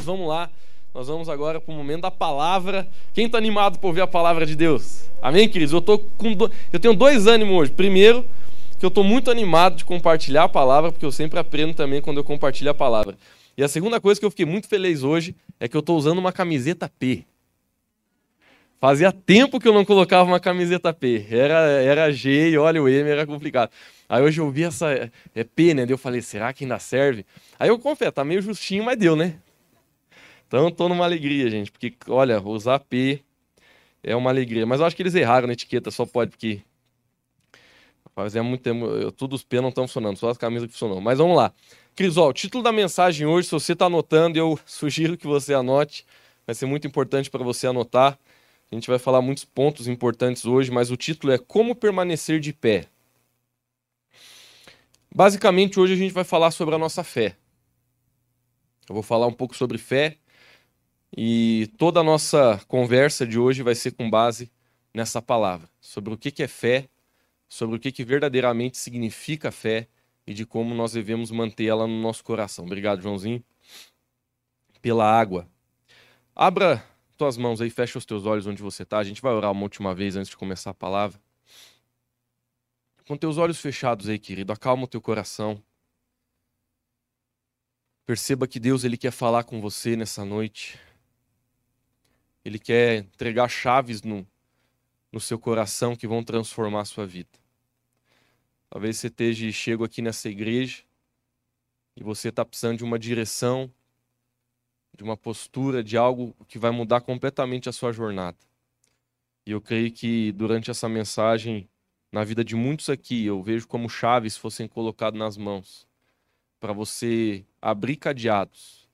vamos lá. Nós vamos agora para o momento da palavra. Quem está animado por ouvir a palavra de Deus? Amém, queridos? Eu, tô com do... eu tenho dois ânimos hoje. Primeiro, que eu estou muito animado de compartilhar a palavra, porque eu sempre aprendo também quando eu compartilho a palavra. E a segunda coisa que eu fiquei muito feliz hoje é que eu estou usando uma camiseta P. Fazia tempo que eu não colocava uma camiseta P. Era, era G e olha, o M era complicado. Aí hoje eu vi essa é P, né? Eu falei, será que ainda serve? Aí eu confesso, tá meio justinho, mas deu, né? Então tô numa alegria, gente, porque olha, usar P é uma alegria. Mas eu acho que eles erraram na etiqueta, só pode, porque fazia muito tempo, eu, todos os P não estão funcionando, só as camisas que funcionam. Mas vamos lá. Cris, ó, o título da mensagem hoje, se você está anotando, eu sugiro que você anote. Vai ser muito importante para você anotar. A gente vai falar muitos pontos importantes hoje, mas o título é Como Permanecer de Pé. Basicamente, hoje a gente vai falar sobre a nossa fé. Eu vou falar um pouco sobre fé e toda a nossa conversa de hoje vai ser com base nessa palavra, sobre o que é fé, sobre o que verdadeiramente significa fé e de como nós devemos mantê-la no nosso coração. Obrigado, Joãozinho, pela água. Abra tuas mãos aí, fecha os teus olhos onde você está. A gente vai orar uma última vez antes de começar a palavra. Com teus olhos fechados aí, querido, acalma o teu coração. Perceba que Deus ele quer falar com você nessa noite. Ele quer entregar chaves no, no seu coração que vão transformar a sua vida. Talvez você esteja chego aqui nessa igreja e você está precisando de uma direção, de uma postura, de algo que vai mudar completamente a sua jornada. E eu creio que durante essa mensagem na vida de muitos aqui, eu vejo como chaves fossem colocadas nas mãos para você abrir cadeados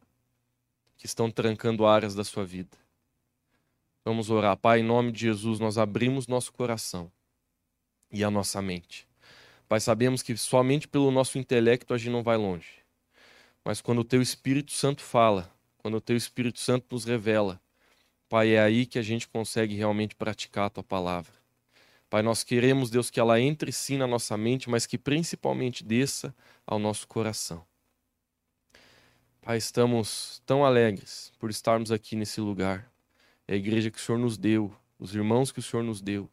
que estão trancando áreas da sua vida. Vamos orar. Pai, em nome de Jesus, nós abrimos nosso coração e a nossa mente. Pai, sabemos que somente pelo nosso intelecto a gente não vai longe. Mas quando o teu Espírito Santo fala, quando o teu Espírito Santo nos revela, Pai, é aí que a gente consegue realmente praticar a tua palavra. Pai, nós queremos, Deus, que ela entre sim na nossa mente, mas que principalmente desça ao nosso coração. Pai, estamos tão alegres por estarmos aqui nesse lugar. É a igreja que o Senhor nos deu, os irmãos que o Senhor nos deu.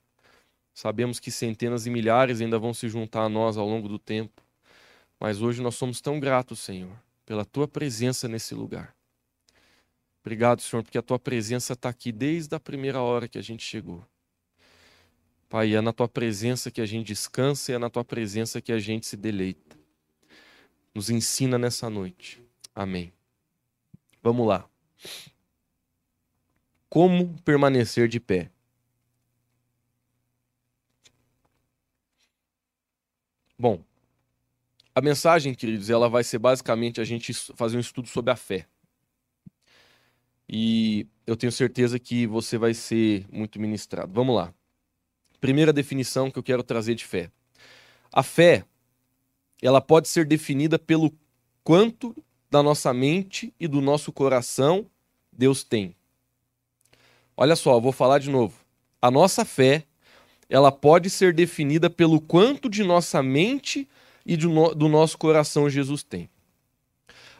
Sabemos que centenas e milhares ainda vão se juntar a nós ao longo do tempo. Mas hoje nós somos tão gratos, Senhor, pela tua presença nesse lugar. Obrigado, Senhor, porque a tua presença está aqui desde a primeira hora que a gente chegou. Pai, é na tua presença que a gente descansa e é na tua presença que a gente se deleita. Nos ensina nessa noite. Amém. Vamos lá. Como permanecer de pé? Bom, a mensagem, queridos, ela vai ser basicamente a gente fazer um estudo sobre a fé. E eu tenho certeza que você vai ser muito ministrado. Vamos lá. Primeira definição que eu quero trazer de fé. A fé, ela pode ser definida pelo quanto da nossa mente e do nosso coração Deus tem. Olha só, vou falar de novo. A nossa fé, ela pode ser definida pelo quanto de nossa mente e do, no, do nosso coração Jesus tem.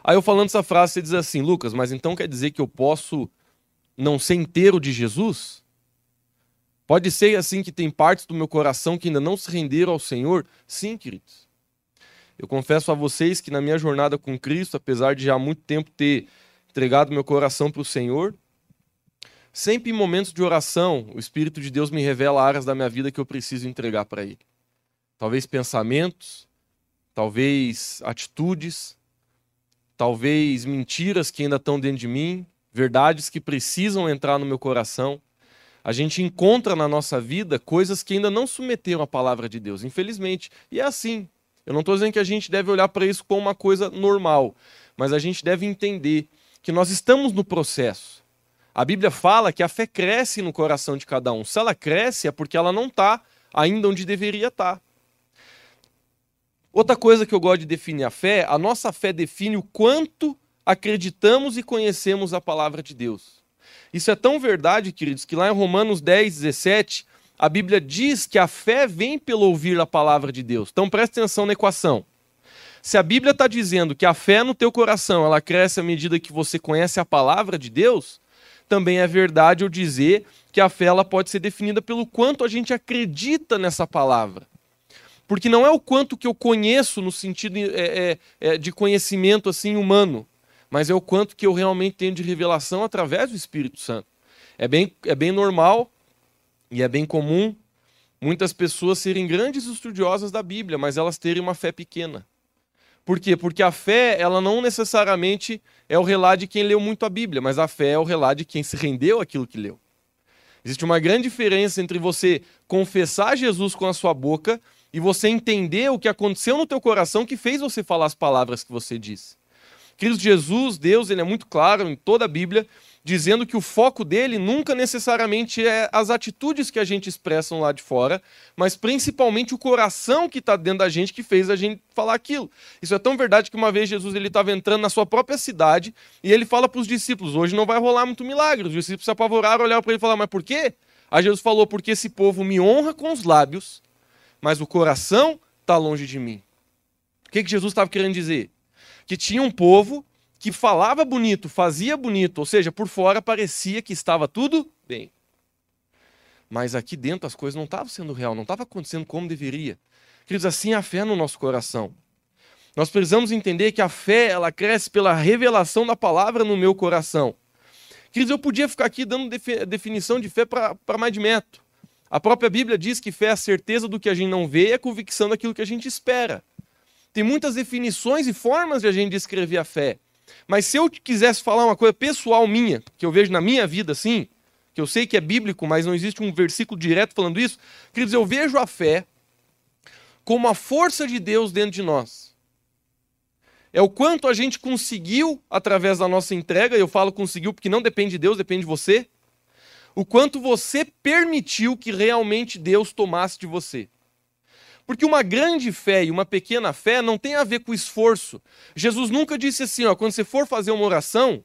Aí eu falando essa frase, você diz assim, Lucas, mas então quer dizer que eu posso não ser inteiro de Jesus? Pode ser assim que tem partes do meu coração que ainda não se renderam ao Senhor? Sim, queridos. Eu confesso a vocês que na minha jornada com Cristo, apesar de já há muito tempo ter entregado meu coração para o Senhor, sempre em momentos de oração, o Espírito de Deus me revela áreas da minha vida que eu preciso entregar para Ele. Talvez pensamentos, talvez atitudes, talvez mentiras que ainda estão dentro de mim, verdades que precisam entrar no meu coração a gente encontra na nossa vida coisas que ainda não submeteram à palavra de Deus, infelizmente. E é assim. Eu não estou dizendo que a gente deve olhar para isso como uma coisa normal, mas a gente deve entender que nós estamos no processo. A Bíblia fala que a fé cresce no coração de cada um. Se ela cresce, é porque ela não está ainda onde deveria estar. Tá. Outra coisa que eu gosto de definir a fé, a nossa fé define o quanto acreditamos e conhecemos a palavra de Deus. Isso é tão verdade, queridos, que lá em Romanos 10, 17, a Bíblia diz que a fé vem pelo ouvir a palavra de Deus. Então preste atenção na equação. Se a Bíblia está dizendo que a fé no teu coração ela cresce à medida que você conhece a palavra de Deus, também é verdade eu dizer que a fé ela pode ser definida pelo quanto a gente acredita nessa palavra. Porque não é o quanto que eu conheço no sentido é, é, é, de conhecimento assim humano, mas é o quanto que eu realmente tenho de revelação através do Espírito Santo. É bem, é bem normal e é bem comum muitas pessoas serem grandes estudiosas da Bíblia, mas elas terem uma fé pequena. Por quê? Porque a fé, ela não necessariamente é o relato de quem leu muito a Bíblia, mas a fé é o relato de quem se rendeu àquilo que leu. Existe uma grande diferença entre você confessar Jesus com a sua boca e você entender o que aconteceu no teu coração que fez você falar as palavras que você disse. Queridos, Jesus, Deus, ele é muito claro em toda a Bíblia dizendo que o foco dele nunca necessariamente é as atitudes que a gente expressa lá de fora, mas principalmente o coração que está dentro da gente que fez a gente falar aquilo. Isso é tão verdade que uma vez Jesus ele estava entrando na sua própria cidade e ele fala para os discípulos: hoje não vai rolar muito milagre. Os discípulos se apavoraram, olharam para ele e falaram: mas por quê? Aí Jesus falou: porque esse povo me honra com os lábios, mas o coração está longe de mim. O que, que Jesus estava querendo dizer? Que tinha um povo que falava bonito, fazia bonito, ou seja, por fora parecia que estava tudo bem. Mas aqui dentro as coisas não estavam sendo real, não estava acontecendo como deveria. Queridos, assim é a fé no nosso coração. Nós precisamos entender que a fé, ela cresce pela revelação da palavra no meu coração. Queridos, eu podia ficar aqui dando definição de fé para mais de metro. A própria Bíblia diz que fé é a certeza do que a gente não vê e a convicção daquilo que a gente espera. Tem muitas definições e formas de a gente descrever a fé. Mas se eu quisesse falar uma coisa pessoal minha, que eu vejo na minha vida assim, que eu sei que é bíblico, mas não existe um versículo direto falando isso, queridos, eu vejo a fé como a força de Deus dentro de nós. É o quanto a gente conseguiu através da nossa entrega, eu falo conseguiu porque não depende de Deus, depende de você. O quanto você permitiu que realmente Deus tomasse de você. Porque uma grande fé e uma pequena fé não tem a ver com esforço. Jesus nunca disse assim, ó, quando você for fazer uma oração,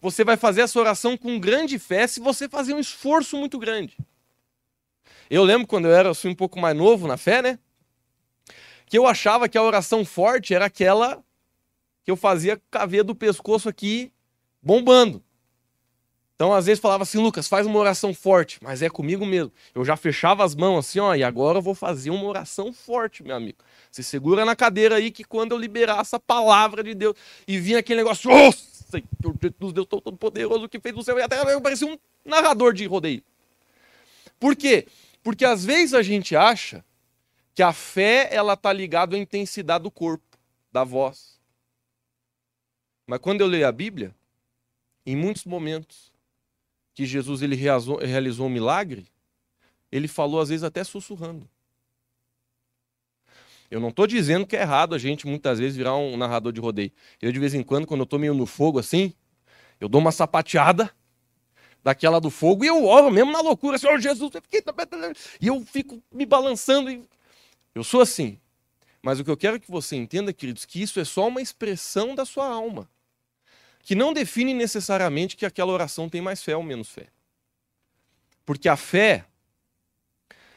você vai fazer essa oração com grande fé se você fazer um esforço muito grande. Eu lembro quando eu era assim, um pouco mais novo na fé, né? Que eu achava que a oração forte era aquela que eu fazia com a veia do pescoço aqui bombando. Então, às vezes, falava assim, Lucas, faz uma oração forte, mas é comigo mesmo. Eu já fechava as mãos assim, ó, e agora eu vou fazer uma oração forte, meu amigo. Se segura na cadeira aí que quando eu liberar essa palavra de Deus e vinha aquele negócio, oh, Senhor Jesus, Deus todo poderoso que fez o céu e a terra, eu parecia um narrador de rodeio. Por quê? Porque às vezes a gente acha que a fé ela tá ligada à intensidade do corpo, da voz. Mas quando eu leio a Bíblia, em muitos momentos que Jesus ele realizou, realizou um milagre, ele falou às vezes até sussurrando. Eu não estou dizendo que é errado a gente muitas vezes virar um narrador de rodeio. Eu de vez em quando, quando eu estou meio no fogo assim, eu dou uma sapateada daquela do fogo e eu oro mesmo na loucura, Senhor Jesus, e eu fico me balançando. E... Eu sou assim. Mas o que eu quero que você entenda, queridos, que isso é só uma expressão da sua alma que não define necessariamente que aquela oração tem mais fé ou menos fé. Porque a fé,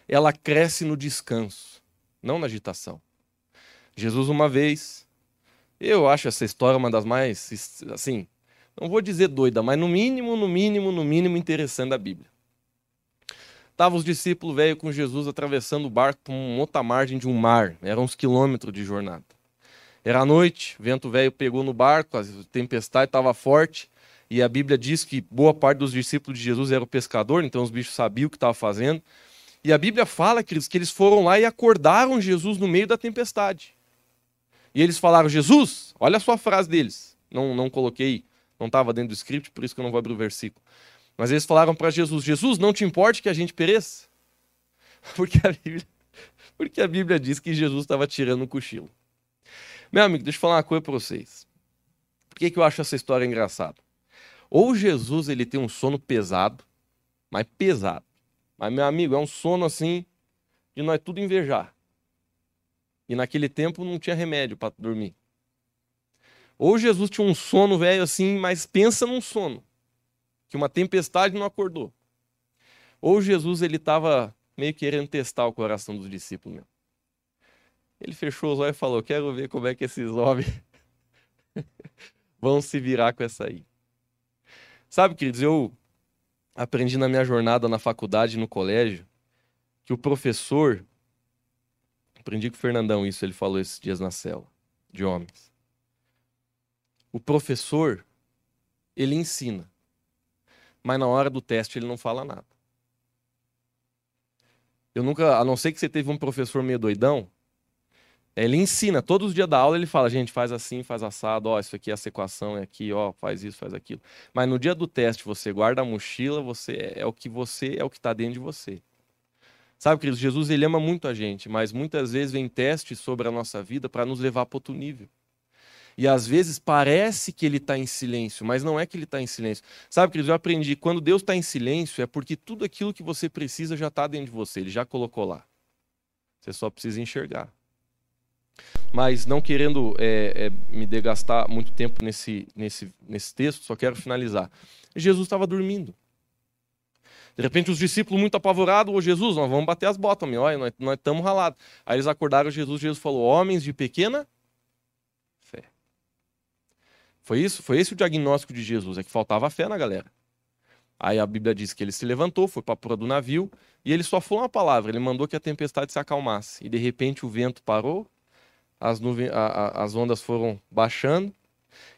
ela cresce no descanso, não na agitação. Jesus, uma vez, eu acho essa história uma das mais, assim, não vou dizer doida, mas no mínimo, no mínimo, no mínimo interessante da Bíblia. Estavam os discípulos velho com Jesus atravessando o barco por uma outra margem de um mar, eram uns quilômetros de jornada. Era noite, vento velho pegou no barco, a tempestade estava forte, e a Bíblia diz que boa parte dos discípulos de Jesus eram pescador, então os bichos sabiam o que estava fazendo. E a Bíblia fala que eles, que eles foram lá e acordaram Jesus no meio da tempestade. E eles falaram: Jesus, olha a sua frase deles. Não, não coloquei, não estava dentro do script, por isso que eu não vou abrir o versículo. Mas eles falaram para Jesus: Jesus, não te importe que a gente pereça? Porque a Bíblia, porque a Bíblia diz que Jesus estava tirando um cochilo. Meu amigo, deixa eu falar uma coisa para vocês. Por que, que eu acho essa história engraçada? Ou Jesus ele tem um sono pesado, mas pesado. Mas, meu amigo, é um sono assim de nós tudo invejar. E naquele tempo não tinha remédio para dormir. Ou Jesus tinha um sono velho assim, mas pensa num sono. Que uma tempestade não acordou. Ou Jesus ele estava meio querendo testar o coração dos discípulos mesmo. Ele fechou os olhos e falou: Quero ver como é que esses homens vão se virar com essa aí. Sabe, queridos, eu aprendi na minha jornada na faculdade, no colégio, que o professor. Aprendi com o Fernandão isso, ele falou esses dias na cela de homens. O professor, ele ensina, mas na hora do teste ele não fala nada. Eu nunca, a não ser que você teve um professor meio doidão, ele ensina, todos os dias da aula ele fala, gente, faz assim, faz assado, ó, isso aqui é essa equação, é aqui, ó, faz isso, faz aquilo. Mas no dia do teste você guarda a mochila, você é, é o que você é o que está dentro de você. Sabe, queridos, Jesus ele ama muito a gente, mas muitas vezes vem testes sobre a nossa vida para nos levar para outro nível. E às vezes parece que ele está em silêncio, mas não é que ele está em silêncio. Sabe, queridos, eu aprendi, quando Deus está em silêncio é porque tudo aquilo que você precisa já está dentro de você, ele já colocou lá. Você só precisa enxergar. Mas não querendo é, é, me degastar muito tempo nesse, nesse, nesse texto, só quero finalizar. Jesus estava dormindo. De repente, os discípulos, muito apavorados, ô Jesus, nós vamos bater as botas, meu, olha, nós estamos ralados. Aí eles acordaram Jesus, Jesus falou: Homens de pequena fé. Foi isso? Foi esse o diagnóstico de Jesus, é que faltava fé na galera. Aí a Bíblia diz que ele se levantou, foi para a proa do navio, e ele só falou uma palavra, ele mandou que a tempestade se acalmasse. E de repente o vento parou, as, nuvens, a, a, as ondas foram baixando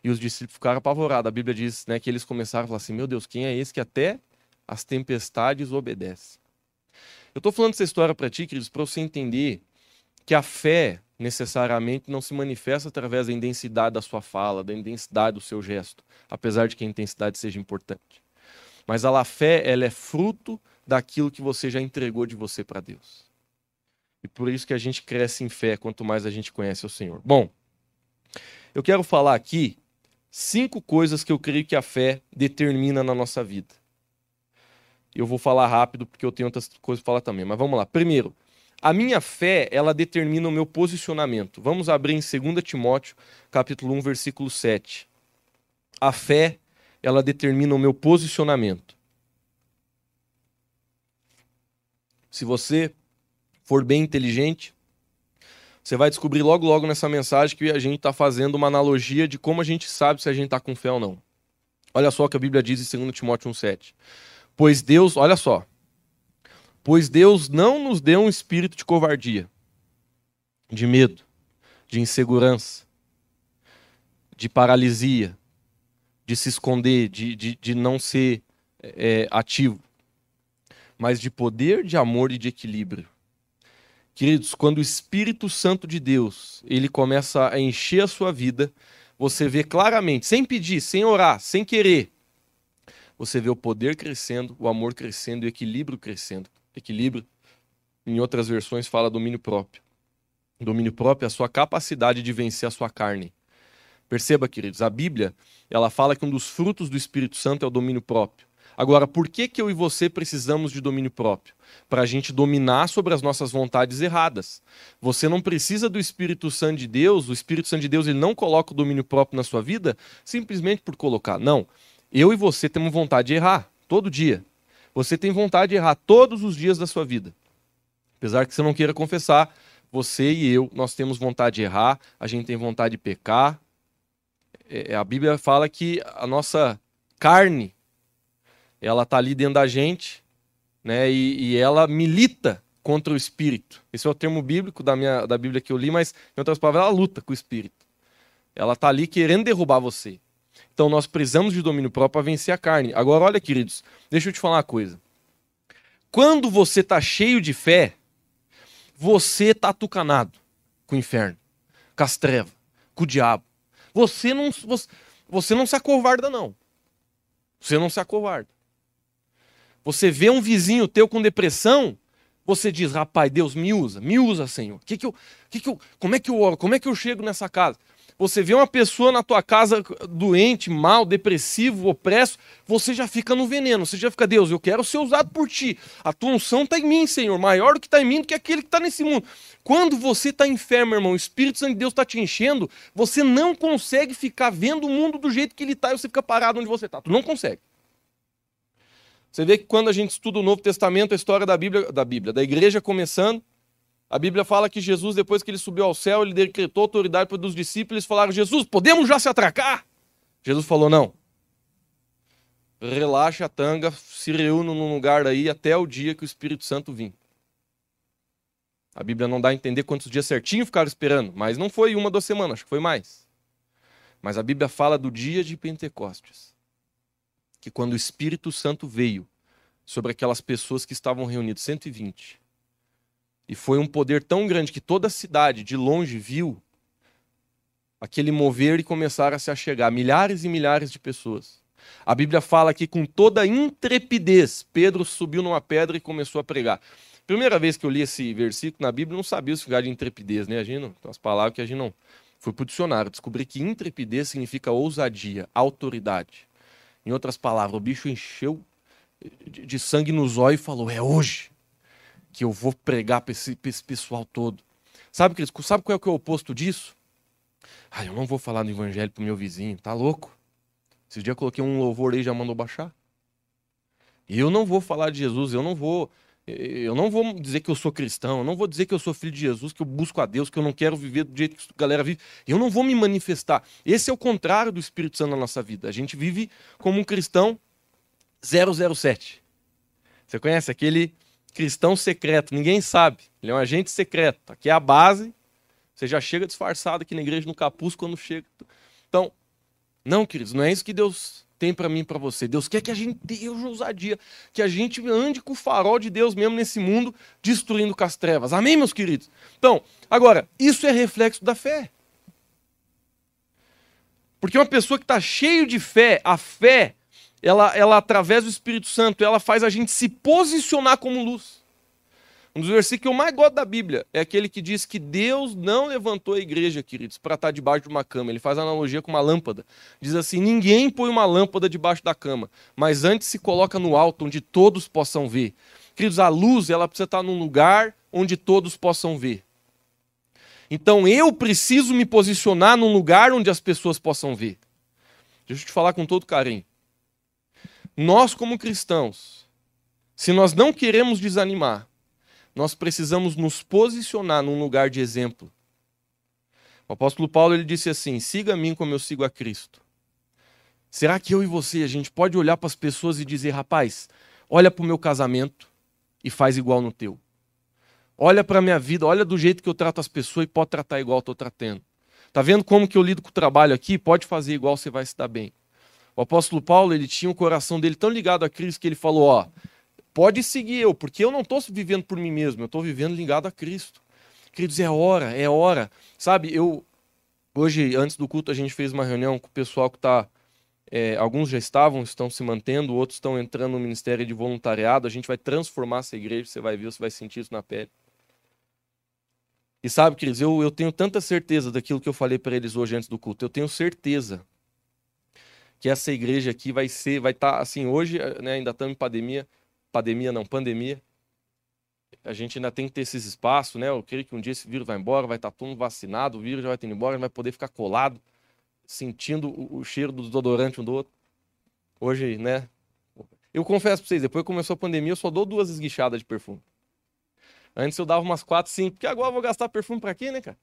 e os discípulos ficaram apavorados. A Bíblia diz né, que eles começaram a falar assim: Meu Deus, quem é esse que até as tempestades obedece? Eu estou falando essa história para ti, queridos, para você entender que a fé necessariamente não se manifesta através da intensidade da sua fala, da intensidade do seu gesto, apesar de que a intensidade seja importante. Mas a fé, ela é fruto daquilo que você já entregou de você para Deus. E por isso que a gente cresce em fé quanto mais a gente conhece o Senhor. Bom, eu quero falar aqui cinco coisas que eu creio que a fé determina na nossa vida. Eu vou falar rápido porque eu tenho outras coisas para falar também, mas vamos lá. Primeiro, a minha fé, ela determina o meu posicionamento. Vamos abrir em 2 Timóteo, capítulo 1, versículo 7. A fé, ela determina o meu posicionamento. Se você for bem inteligente, você vai descobrir logo logo nessa mensagem que a gente está fazendo uma analogia de como a gente sabe se a gente está com fé ou não. Olha só o que a Bíblia diz em 2 Timóteo 1,7. Pois Deus, olha só. Pois Deus não nos deu um espírito de covardia, de medo, de insegurança, de paralisia, de se esconder, de, de, de não ser é, ativo, mas de poder, de amor e de equilíbrio. Queridos, quando o Espírito Santo de Deus, ele começa a encher a sua vida, você vê claramente, sem pedir, sem orar, sem querer, você vê o poder crescendo, o amor crescendo e o equilíbrio crescendo. Equilíbrio, em outras versões, fala domínio próprio. Domínio próprio é a sua capacidade de vencer a sua carne. Perceba, queridos, a Bíblia, ela fala que um dos frutos do Espírito Santo é o domínio próprio. Agora, por que, que eu e você precisamos de domínio próprio? Para a gente dominar sobre as nossas vontades erradas. Você não precisa do Espírito Santo de Deus, o Espírito Santo de Deus ele não coloca o domínio próprio na sua vida simplesmente por colocar. Não. Eu e você temos vontade de errar todo dia. Você tem vontade de errar todos os dias da sua vida. Apesar que você não queira confessar, você e eu, nós temos vontade de errar, a gente tem vontade de pecar. É, a Bíblia fala que a nossa carne ela está ali dentro da gente, né? E, e, ela milita contra o espírito. Esse é o termo bíblico da minha da Bíblia que eu li, mas em outras palavras, ela luta com o espírito. Ela está ali querendo derrubar você. Então nós precisamos de domínio próprio para vencer a carne. Agora, olha, queridos, deixa eu te falar uma coisa. Quando você está cheio de fé, você está atucanado com o inferno, com as trevas, com o diabo. Você não, você, você não se acovarda, não. Você não se acovarda. Você vê um vizinho teu com depressão, você diz, rapaz, Deus me usa, me usa, Senhor. Que que eu, que que eu, como é que eu oro? Como é que eu chego nessa casa? Você vê uma pessoa na tua casa doente, mal, depressivo, opresso, você já fica no veneno, você já fica, Deus, eu quero ser usado por ti. A tua unção está em mim, Senhor, maior do que está em mim do que aquele que está nesse mundo. Quando você está enfermo, irmão, o Espírito Santo de Deus está te enchendo, você não consegue ficar vendo o mundo do jeito que ele está e você fica parado onde você está. Tu não consegue. Você vê que quando a gente estuda o Novo Testamento, a história da Bíblia, da Bíblia, da igreja começando, A Bíblia fala que Jesus, depois que ele subiu ao céu, ele decretou autoridade para os discípulos. Eles falaram: Jesus, podemos já se atracar? Jesus falou: Não. Relaxa a tanga, se reúna num lugar aí até o dia que o Espírito Santo vir. A Bíblia não dá a entender quantos dias certinho ficaram esperando, mas não foi uma, duas semanas, acho que foi mais. Mas a Bíblia fala do dia de Pentecostes. Que quando o Espírito Santo veio sobre aquelas pessoas que estavam reunidas, 120. E foi um poder tão grande que toda a cidade, de longe, viu aquele mover e começaram a se achegar. Milhares e milhares de pessoas. A Bíblia fala que com toda intrepidez, Pedro subiu numa pedra e começou a pregar. Primeira vez que eu li esse versículo na Bíblia, não sabia o significado de intrepidez, né? A gente não, as palavras que a gente não. Fui para o dicionário, descobri que intrepidez significa ousadia, autoridade. Em outras palavras, o bicho encheu de sangue nos olhos e falou: É hoje que eu vou pregar para esse, esse, pessoal todo. Sabe, Cris, sabe qual é, que é o oposto disso? Ah, eu não vou falar do evangelho pro meu vizinho, tá louco? Esses dias eu coloquei um louvor aí e já mandou baixar. Eu não vou falar de Jesus, eu não vou eu não vou dizer que eu sou cristão, eu não vou dizer que eu sou filho de Jesus, que eu busco a Deus, que eu não quero viver do jeito que a galera vive. Eu não vou me manifestar. Esse é o contrário do Espírito Santo na nossa vida. A gente vive como um cristão 007. Você conhece aquele cristão secreto? Ninguém sabe. Ele é um agente secreto. Aqui é a base. Você já chega disfarçado aqui na igreja no capuz quando chega. Então, não, queridos, não é isso que Deus tem para mim e para você. Deus quer que a gente tenha ousadia, que a gente ande com o farol de Deus mesmo nesse mundo, destruindo com as trevas. Amém, meus queridos? Então, agora, isso é reflexo da fé. Porque uma pessoa que está cheio de fé, a fé, ela, ela através do Espírito Santo, ela faz a gente se posicionar como luz. Um dos versículos que eu mais gosto da Bíblia é aquele que diz que Deus não levantou a igreja, queridos, para estar tá debaixo de uma cama. Ele faz analogia com uma lâmpada. Diz assim: ninguém põe uma lâmpada debaixo da cama, mas antes se coloca no alto, onde todos possam ver. Queridos, a luz ela precisa estar num lugar onde todos possam ver. Então eu preciso me posicionar num lugar onde as pessoas possam ver. Deixa eu te falar com todo carinho. Nós, como cristãos, se nós não queremos desanimar, nós precisamos nos posicionar num lugar de exemplo. O apóstolo Paulo ele disse assim: siga a mim como eu sigo a Cristo. Será que eu e você, a gente pode olhar para as pessoas e dizer, rapaz, olha para o meu casamento e faz igual no teu? Olha para a minha vida, olha do jeito que eu trato as pessoas e pode tratar igual eu estou tratando. Tá vendo como que eu lido com o trabalho aqui? Pode fazer igual, você vai se dar bem. O apóstolo Paulo, ele tinha o coração dele tão ligado a Cristo que ele falou, ó, pode seguir eu, porque eu não estou vivendo por mim mesmo, eu estou vivendo ligado a Cristo. Queridos, é hora, é hora. Sabe, eu. Hoje, antes do culto, a gente fez uma reunião com o pessoal que está. É, alguns já estavam, estão se mantendo, outros estão entrando no ministério de voluntariado. A gente vai transformar essa igreja, você vai ver, você vai sentir isso na pele. E sabe, queridos, eu, eu tenho tanta certeza daquilo que eu falei para eles hoje antes do culto. Eu tenho certeza que essa igreja aqui vai ser, vai estar tá, assim, hoje, né, ainda estamos em pandemia, pandemia não, pandemia. A gente ainda tem que ter esses espaços, né? Eu creio que um dia esse vírus vai embora, vai estar todo vacinado, o vírus já vai ter ido embora, vai poder ficar colado, sentindo o, o cheiro do desodorante um do outro. Hoje, né? Eu confesso pra vocês, depois que começou a pandemia, eu só dou duas esguichadas de perfume. Antes eu dava umas quatro, cinco, porque agora eu vou gastar perfume pra quê, né, cara?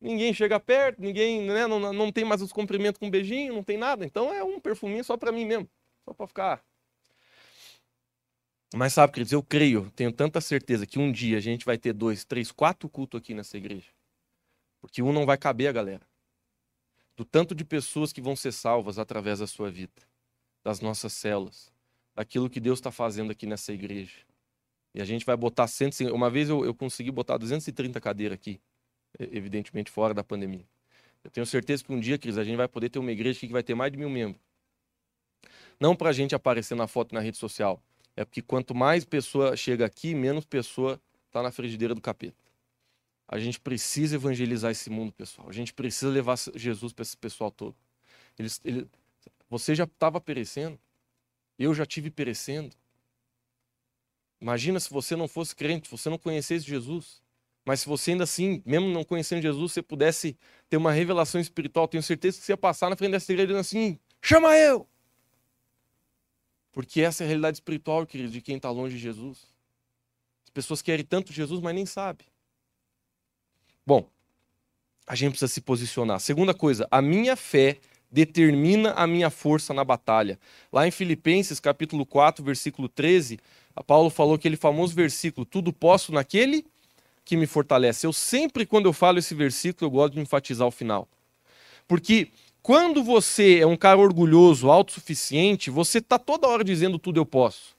Ninguém chega perto, ninguém, né, não, não tem mais os cumprimentos com beijinho, não tem nada. Então é um perfuminho só pra mim mesmo. Só pra ficar mas sabe, queridos, eu creio, tenho tanta certeza que um dia a gente vai ter dois, três, quatro cultos aqui nessa igreja. Porque um não vai caber a galera. Do tanto de pessoas que vão ser salvas através da sua vida, das nossas células, daquilo que Deus está fazendo aqui nessa igreja. E a gente vai botar 150. Uma vez eu, eu consegui botar 230 cadeiras aqui, evidentemente fora da pandemia. Eu tenho certeza que um dia, Cris, a gente vai poder ter uma igreja que vai ter mais de mil membros. Não para a gente aparecer na foto na rede social, é porque quanto mais pessoa chega aqui, menos pessoa está na frigideira do capeta. A gente precisa evangelizar esse mundo, pessoal. A gente precisa levar Jesus para esse pessoal todo. Eles, ele, você já estava perecendo. Eu já tive perecendo. Imagina se você não fosse crente, você não conhecesse Jesus. Mas se você ainda assim, mesmo não conhecendo Jesus, você pudesse ter uma revelação espiritual, tenho certeza que você ia passar na frente dessa igreja dizendo assim: chama eu! Porque essa é a realidade espiritual, queridos, de quem está longe de Jesus. As pessoas querem tanto Jesus, mas nem sabem. Bom, a gente precisa se posicionar. Segunda coisa, a minha fé determina a minha força na batalha. Lá em Filipenses, capítulo 4, versículo 13, a Paulo falou aquele famoso versículo: Tudo posso naquele que me fortalece. Eu sempre, quando eu falo esse versículo, eu gosto de enfatizar o final. Porque quando você é um cara orgulhoso, autossuficiente, você está toda hora dizendo tudo eu posso.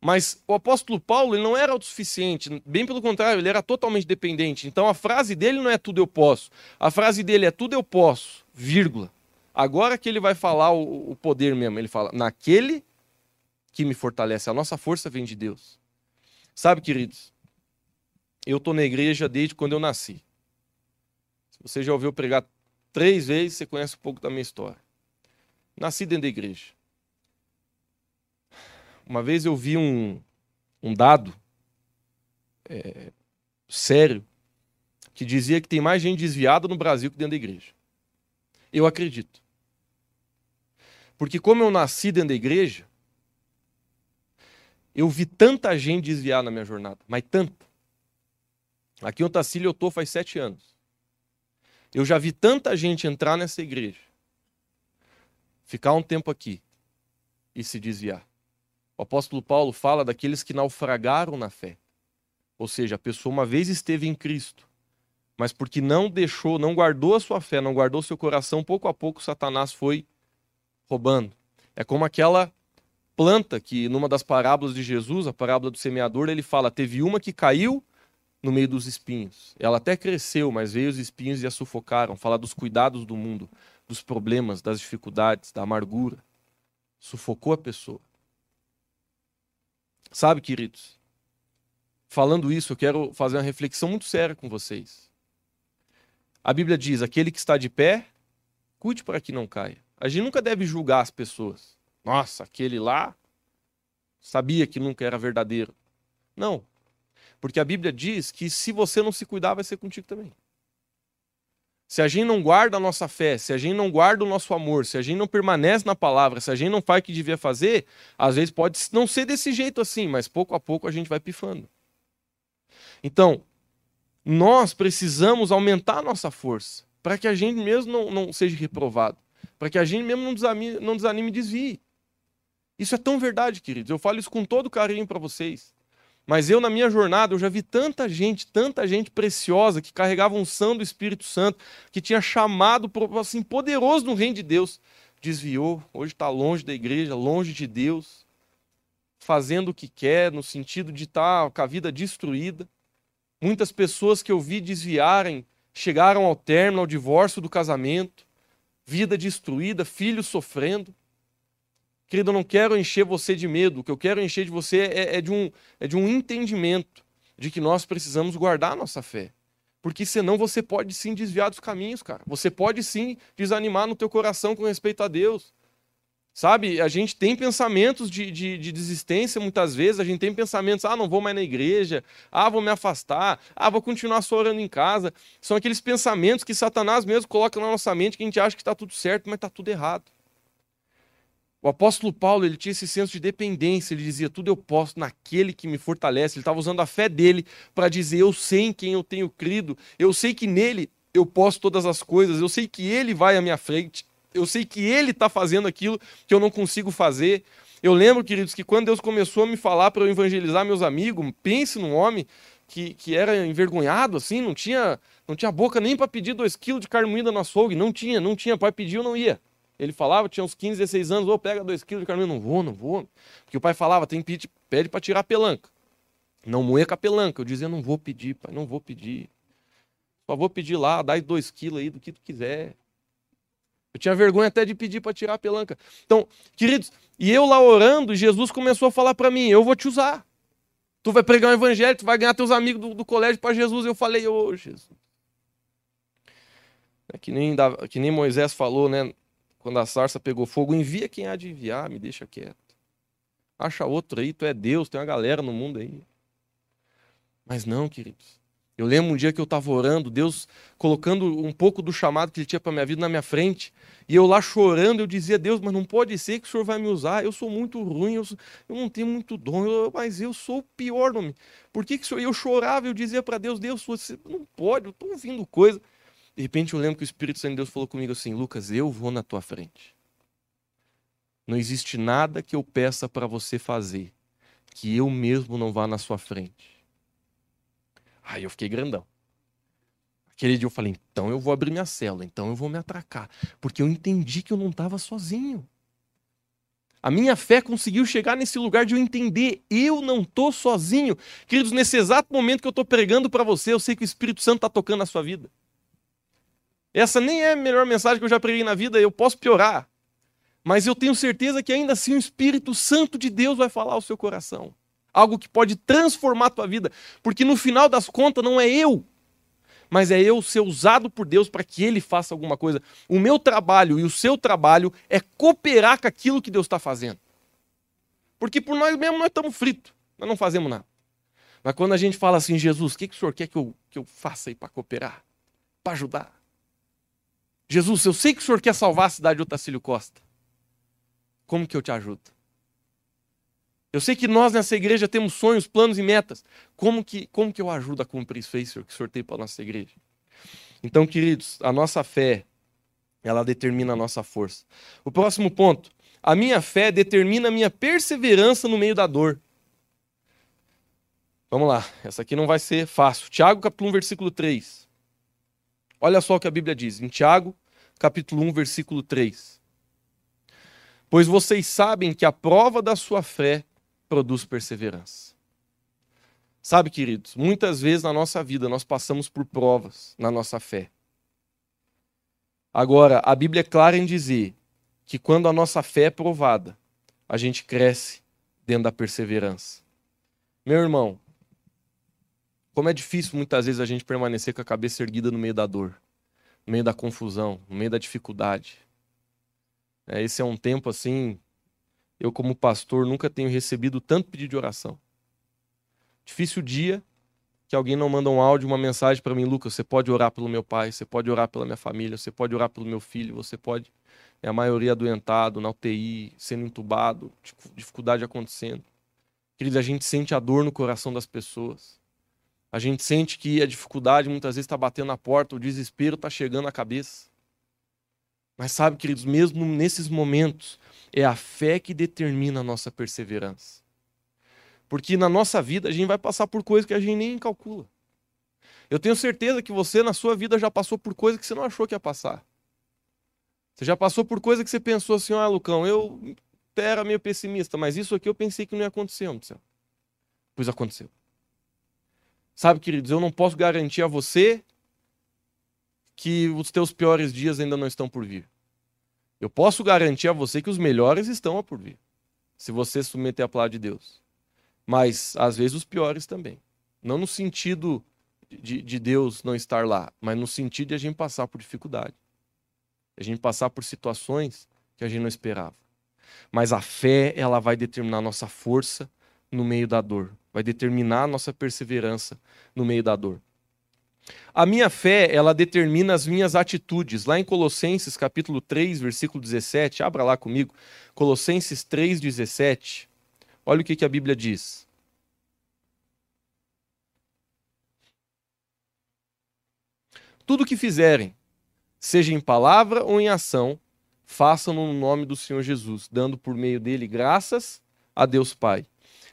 Mas o apóstolo Paulo ele não era autossuficiente, bem pelo contrário, ele era totalmente dependente. Então a frase dele não é tudo eu posso. A frase dele é tudo eu posso, vírgula. Agora que ele vai falar o, o poder mesmo, ele fala, naquele que me fortalece. A nossa força vem de Deus. Sabe, queridos, eu estou na igreja desde quando eu nasci. Se você já ouviu pregar três vezes, você conhece um pouco da minha história. Nasci dentro da igreja. Uma vez eu vi um, um dado é, sério que dizia que tem mais gente desviada no Brasil que dentro da igreja. Eu acredito. Porque como eu nasci dentro da igreja, eu vi tanta gente desviar na minha jornada, mas tanta. Aqui em Otacílio eu estou faz sete anos. Eu já vi tanta gente entrar nessa igreja, ficar um tempo aqui e se desviar. O apóstolo Paulo fala daqueles que naufragaram na fé. Ou seja, a pessoa uma vez esteve em Cristo, mas porque não deixou, não guardou a sua fé, não guardou seu coração, pouco a pouco Satanás foi roubando. É como aquela planta que, numa das parábolas de Jesus, a parábola do semeador, ele fala: teve uma que caiu no meio dos espinhos. Ela até cresceu, mas veio os espinhos e a sufocaram. Fala dos cuidados do mundo, dos problemas, das dificuldades, da amargura. Sufocou a pessoa. Sabe, queridos? Falando isso, eu quero fazer uma reflexão muito séria com vocês. A Bíblia diz: aquele que está de pé, cuide para que não caia. A gente nunca deve julgar as pessoas. Nossa, aquele lá sabia que nunca era verdadeiro. Não. Porque a Bíblia diz que se você não se cuidar, vai ser contigo também. Se a gente não guarda a nossa fé, se a gente não guarda o nosso amor, se a gente não permanece na palavra, se a gente não faz o que devia fazer, às vezes pode não ser desse jeito assim, mas pouco a pouco a gente vai pifando. Então, nós precisamos aumentar a nossa força para que a gente mesmo não, não seja reprovado para que a gente mesmo não desanime, não desanime e desvie. Isso é tão verdade, queridos. Eu falo isso com todo carinho para vocês. Mas eu, na minha jornada, eu já vi tanta gente, tanta gente preciosa que carregava um unção do Espírito Santo, que tinha chamado assim, poderoso no reino de Deus, desviou, hoje está longe da igreja, longe de Deus, fazendo o que quer, no sentido de estar tá com a vida destruída. Muitas pessoas que eu vi desviarem chegaram ao término, ao divórcio do casamento vida destruída, filhos sofrendo. Querido, eu não quero encher você de medo, o que eu quero encher de você é, é, de, um, é de um entendimento de que nós precisamos guardar a nossa fé. Porque senão você pode sim desviar dos caminhos, cara. Você pode sim desanimar no teu coração com respeito a Deus. Sabe, a gente tem pensamentos de, de, de, desistência muitas vezes, a gente tem pensamentos, ah, não vou mais na igreja, ah, vou me afastar, ah, vou continuar só orando em casa. São aqueles pensamentos que Satanás mesmo coloca na nossa mente que a gente acha que está tudo certo, mas está tudo errado. O apóstolo Paulo, ele tinha esse senso de dependência, ele dizia, tudo eu posso naquele que me fortalece. Ele estava usando a fé dele para dizer, eu sei em quem eu tenho crido, eu sei que nele eu posso todas as coisas, eu sei que ele vai à minha frente eu sei que Ele está fazendo aquilo que eu não consigo fazer. Eu lembro, queridos, que quando Deus começou a me falar para eu evangelizar meus amigos, pense num homem que, que era envergonhado, assim, não tinha, não tinha boca nem para pedir dois quilos de carne moída no açougue, não tinha, não tinha, pai pediu, não ia. Ele falava, tinha uns 15, 16 anos, oh, pega dois quilos de carne não vou, não vou. Porque o pai falava, tem pede, pede para tirar a pelanca. Não moer com a pelanca. Eu dizia, não vou pedir, pai, não vou pedir. Só vou pedir lá, dá dois quilos aí do que tu quiser. Eu tinha vergonha até de pedir para tirar a pelanca. Então, queridos, e eu lá orando, Jesus começou a falar para mim: eu vou te usar. Tu vai pregar o um evangelho, tu vai ganhar teus amigos do, do colégio para Jesus. Eu falei: ô oh, Jesus. É que, nem, que nem Moisés falou, né? Quando a sarça pegou fogo, envia quem há de enviar, me deixa quieto. Acha outro aí, tu é Deus, tem uma galera no mundo aí. Mas não, queridos. Eu lembro um dia que eu estava orando, Deus colocando um pouco do chamado que Ele tinha para minha vida na minha frente, e eu lá chorando, eu dizia, Deus, mas não pode ser que o Senhor vai me usar, eu sou muito ruim, eu, sou, eu não tenho muito dom, eu, mas eu sou o pior nome. Por que, que o Senhor... Eu chorava, eu dizia para Deus, Deus, você não pode, eu estou ouvindo coisa. De repente eu lembro que o Espírito Santo de Deus falou comigo assim, Lucas, eu vou na tua frente. Não existe nada que eu peça para você fazer que eu mesmo não vá na sua frente. Aí eu fiquei grandão. Aquele dia eu falei, então eu vou abrir minha cela, então eu vou me atracar. Porque eu entendi que eu não estava sozinho. A minha fé conseguiu chegar nesse lugar de eu entender, eu não estou sozinho. Queridos, nesse exato momento que eu estou pregando para você, eu sei que o Espírito Santo está tocando na sua vida. Essa nem é a melhor mensagem que eu já preguei na vida, eu posso piorar. Mas eu tenho certeza que ainda assim o Espírito Santo de Deus vai falar ao seu coração algo que pode transformar a tua vida, porque no final das contas não é eu, mas é eu ser usado por Deus para que Ele faça alguma coisa. O meu trabalho e o seu trabalho é cooperar com aquilo que Deus está fazendo. Porque por nós mesmos nós estamos fritos, nós não fazemos nada. Mas quando a gente fala assim, Jesus, o que, que o Senhor quer que eu, que eu faça aí para cooperar? Para ajudar? Jesus, eu sei que o Senhor quer salvar a cidade de Otacílio Costa. Como que eu te ajudo? Eu sei que nós nessa igreja temos sonhos, planos e metas. Como que, como que eu ajudo a cumprir isso aí, Senhor, que sorteio para a nossa igreja? Então, queridos, a nossa fé, ela determina a nossa força. O próximo ponto. A minha fé determina a minha perseverança no meio da dor. Vamos lá, essa aqui não vai ser fácil. Tiago, capítulo 1, versículo 3. Olha só o que a Bíblia diz. Em Tiago, capítulo 1, versículo 3. Pois vocês sabem que a prova da sua fé produz perseverança. Sabe, queridos, muitas vezes na nossa vida nós passamos por provas na nossa fé. Agora, a Bíblia é clara em dizer que quando a nossa fé é provada, a gente cresce dentro da perseverança. Meu irmão, como é difícil muitas vezes a gente permanecer com a cabeça erguida no meio da dor, no meio da confusão, no meio da dificuldade. É, esse é um tempo assim eu, como pastor, nunca tenho recebido tanto pedido de oração. Difícil dia que alguém não manda um áudio, uma mensagem para mim, Lucas, você pode orar pelo meu pai, você pode orar pela minha família, você pode orar pelo meu filho, você pode. É a maioria adoentado, na UTI, sendo entubado, dificuldade acontecendo. Queridos, a gente sente a dor no coração das pessoas. A gente sente que a dificuldade muitas vezes está batendo na porta, o desespero está chegando à cabeça. Mas sabe, queridos, mesmo nesses momentos, é a fé que determina a nossa perseverança. Porque na nossa vida a gente vai passar por coisas que a gente nem calcula. Eu tenho certeza que você na sua vida já passou por coisas que você não achou que ia passar. Você já passou por coisas que você pensou assim, ah, Lucão, eu era meio pessimista, mas isso aqui eu pensei que não ia acontecer, céu. Pois aconteceu. Sabe, queridos, eu não posso garantir a você que os teus piores dias ainda não estão por vir. Eu posso garantir a você que os melhores estão a por vir, se você submeter a palavra de Deus. Mas, às vezes, os piores também. Não no sentido de, de Deus não estar lá, mas no sentido de a gente passar por dificuldade. A gente passar por situações que a gente não esperava. Mas a fé, ela vai determinar a nossa força no meio da dor. Vai determinar a nossa perseverança no meio da dor. A minha fé, ela determina as minhas atitudes. Lá em Colossenses, capítulo 3, versículo 17, abra lá comigo. Colossenses 3, 17. Olha o que, que a Bíblia diz. Tudo que fizerem, seja em palavra ou em ação, façam no nome do Senhor Jesus, dando por meio dele graças a Deus Pai.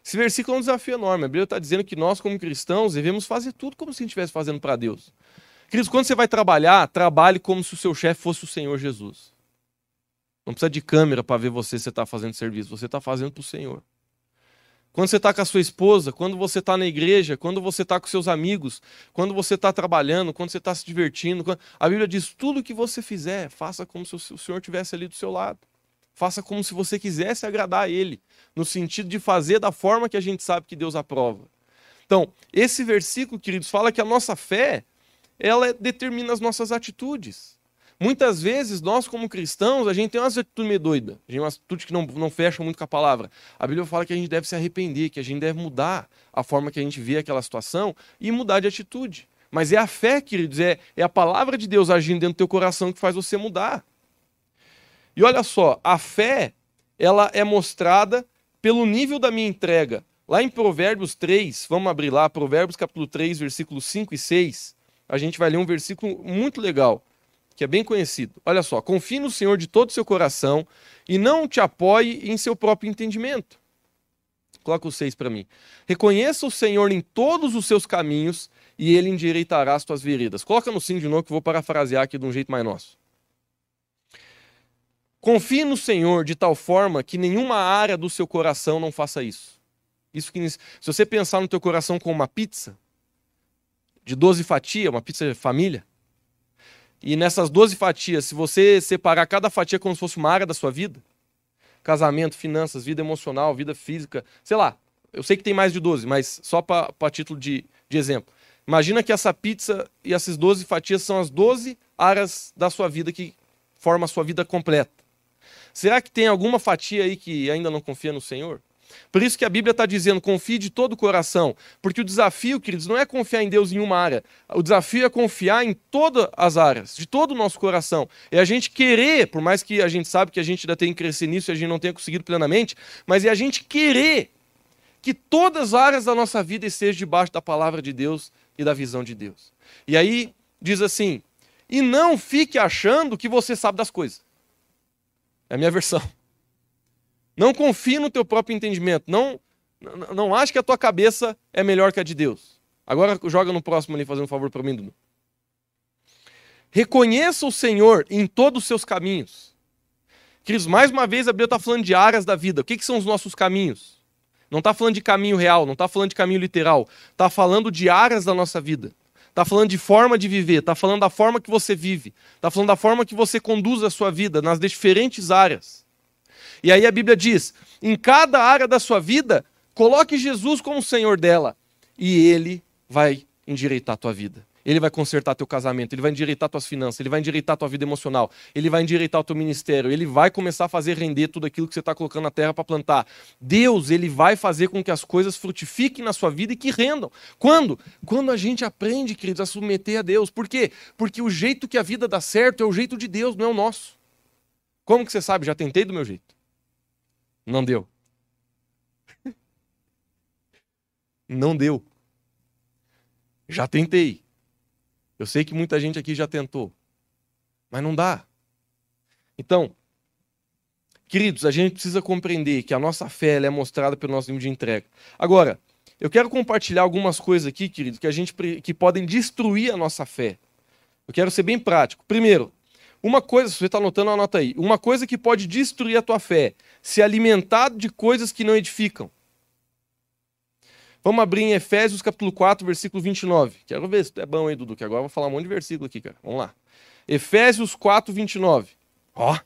Esse versículo é um desafio enorme. A Bíblia está dizendo que nós, como cristãos, devemos fazer tudo como se a gente estivesse fazendo para Deus. Queridos, quando você vai trabalhar, trabalhe como se o seu chefe fosse o Senhor Jesus. Não precisa de câmera para ver você se está fazendo serviço. Você está fazendo para o Senhor. Quando você está com a sua esposa, quando você está na igreja, quando você está com seus amigos, quando você está trabalhando, quando você está se divertindo, quando... a Bíblia diz: tudo que você fizer, faça como se o Senhor estivesse ali do seu lado. Faça como se você quisesse agradar a Ele, no sentido de fazer da forma que a gente sabe que Deus aprova. Então, esse versículo, queridos, fala que a nossa fé, ela determina as nossas atitudes. Muitas vezes, nós como cristãos, a gente tem uma atitude meio doida, a gente tem uma atitude que não, não fecha muito com a palavra. A Bíblia fala que a gente deve se arrepender, que a gente deve mudar a forma que a gente vê aquela situação e mudar de atitude. Mas é a fé, queridos, é, é a palavra de Deus agindo dentro do teu coração que faz você mudar. E olha só, a fé, ela é mostrada pelo nível da minha entrega. Lá em Provérbios 3, vamos abrir lá, Provérbios capítulo 3, versículos 5 e 6, a gente vai ler um versículo muito legal, que é bem conhecido. Olha só, confie no Senhor de todo o seu coração e não te apoie em seu próprio entendimento. Coloca o 6 para mim. Reconheça o Senhor em todos os seus caminhos e ele endireitará as tuas veredas. Coloca no 5 de novo que eu vou parafrasear aqui de um jeito mais nosso. Confie no Senhor de tal forma que nenhuma área do seu coração não faça isso. Isso que se você pensar no teu coração como uma pizza de 12 fatias, uma pizza de família, e nessas 12 fatias, se você separar cada fatia como se fosse uma área da sua vida, casamento, finanças, vida emocional, vida física, sei lá, eu sei que tem mais de 12, mas só para título de, de exemplo. Imagina que essa pizza e essas 12 fatias são as 12 áreas da sua vida que formam a sua vida completa. Será que tem alguma fatia aí que ainda não confia no Senhor? Por isso que a Bíblia está dizendo, confie de todo o coração. Porque o desafio, queridos, não é confiar em Deus em uma área. O desafio é confiar em todas as áreas, de todo o nosso coração. É a gente querer, por mais que a gente sabe que a gente ainda tem que crescer nisso e a gente não tenha conseguido plenamente, mas é a gente querer que todas as áreas da nossa vida estejam debaixo da palavra de Deus e da visão de Deus. E aí diz assim: e não fique achando que você sabe das coisas. É a minha versão. Não confie no teu próprio entendimento. Não, não, ache que a tua cabeça é melhor que a de Deus. Agora joga no próximo ali, fazendo um favor para mim, Dudu. Reconheça o Senhor em todos os seus caminhos. Queridos, mais uma vez a Bíblia está falando de áreas da vida. O que, que são os nossos caminhos? Não está falando de caminho real, não está falando de caminho literal. Está falando de áreas da nossa vida. Está falando de forma de viver, está falando da forma que você vive, está falando da forma que você conduz a sua vida nas diferentes áreas. E aí a Bíblia diz: em cada área da sua vida, coloque Jesus como Senhor dela, e Ele vai endireitar a tua vida. Ele vai consertar teu casamento, ele vai endireitar tuas finanças, ele vai endireitar tua vida emocional, ele vai endireitar o teu ministério, ele vai começar a fazer render tudo aquilo que você está colocando na terra para plantar. Deus, ele vai fazer com que as coisas frutifiquem na sua vida e que rendam. Quando? Quando a gente aprende, queridos, a submeter a Deus. Por quê? Porque o jeito que a vida dá certo é o jeito de Deus, não é o nosso. Como que você sabe? Já tentei do meu jeito. Não deu. Não deu. Já tentei. Eu sei que muita gente aqui já tentou, mas não dá. Então, queridos, a gente precisa compreender que a nossa fé é mostrada pelo nosso nível de entrega. Agora, eu quero compartilhar algumas coisas aqui, queridos, que a gente que podem destruir a nossa fé. Eu quero ser bem prático. Primeiro, uma coisa, se você está anotando, anota aí. Uma coisa que pode destruir a tua fé, se alimentar de coisas que não edificam. Vamos abrir em Efésios capítulo 4, versículo 29. Quero ver se é bom aí, Dudu, que agora eu vou falar um monte de versículo aqui, cara. Vamos lá. Efésios 4, 29. Ó.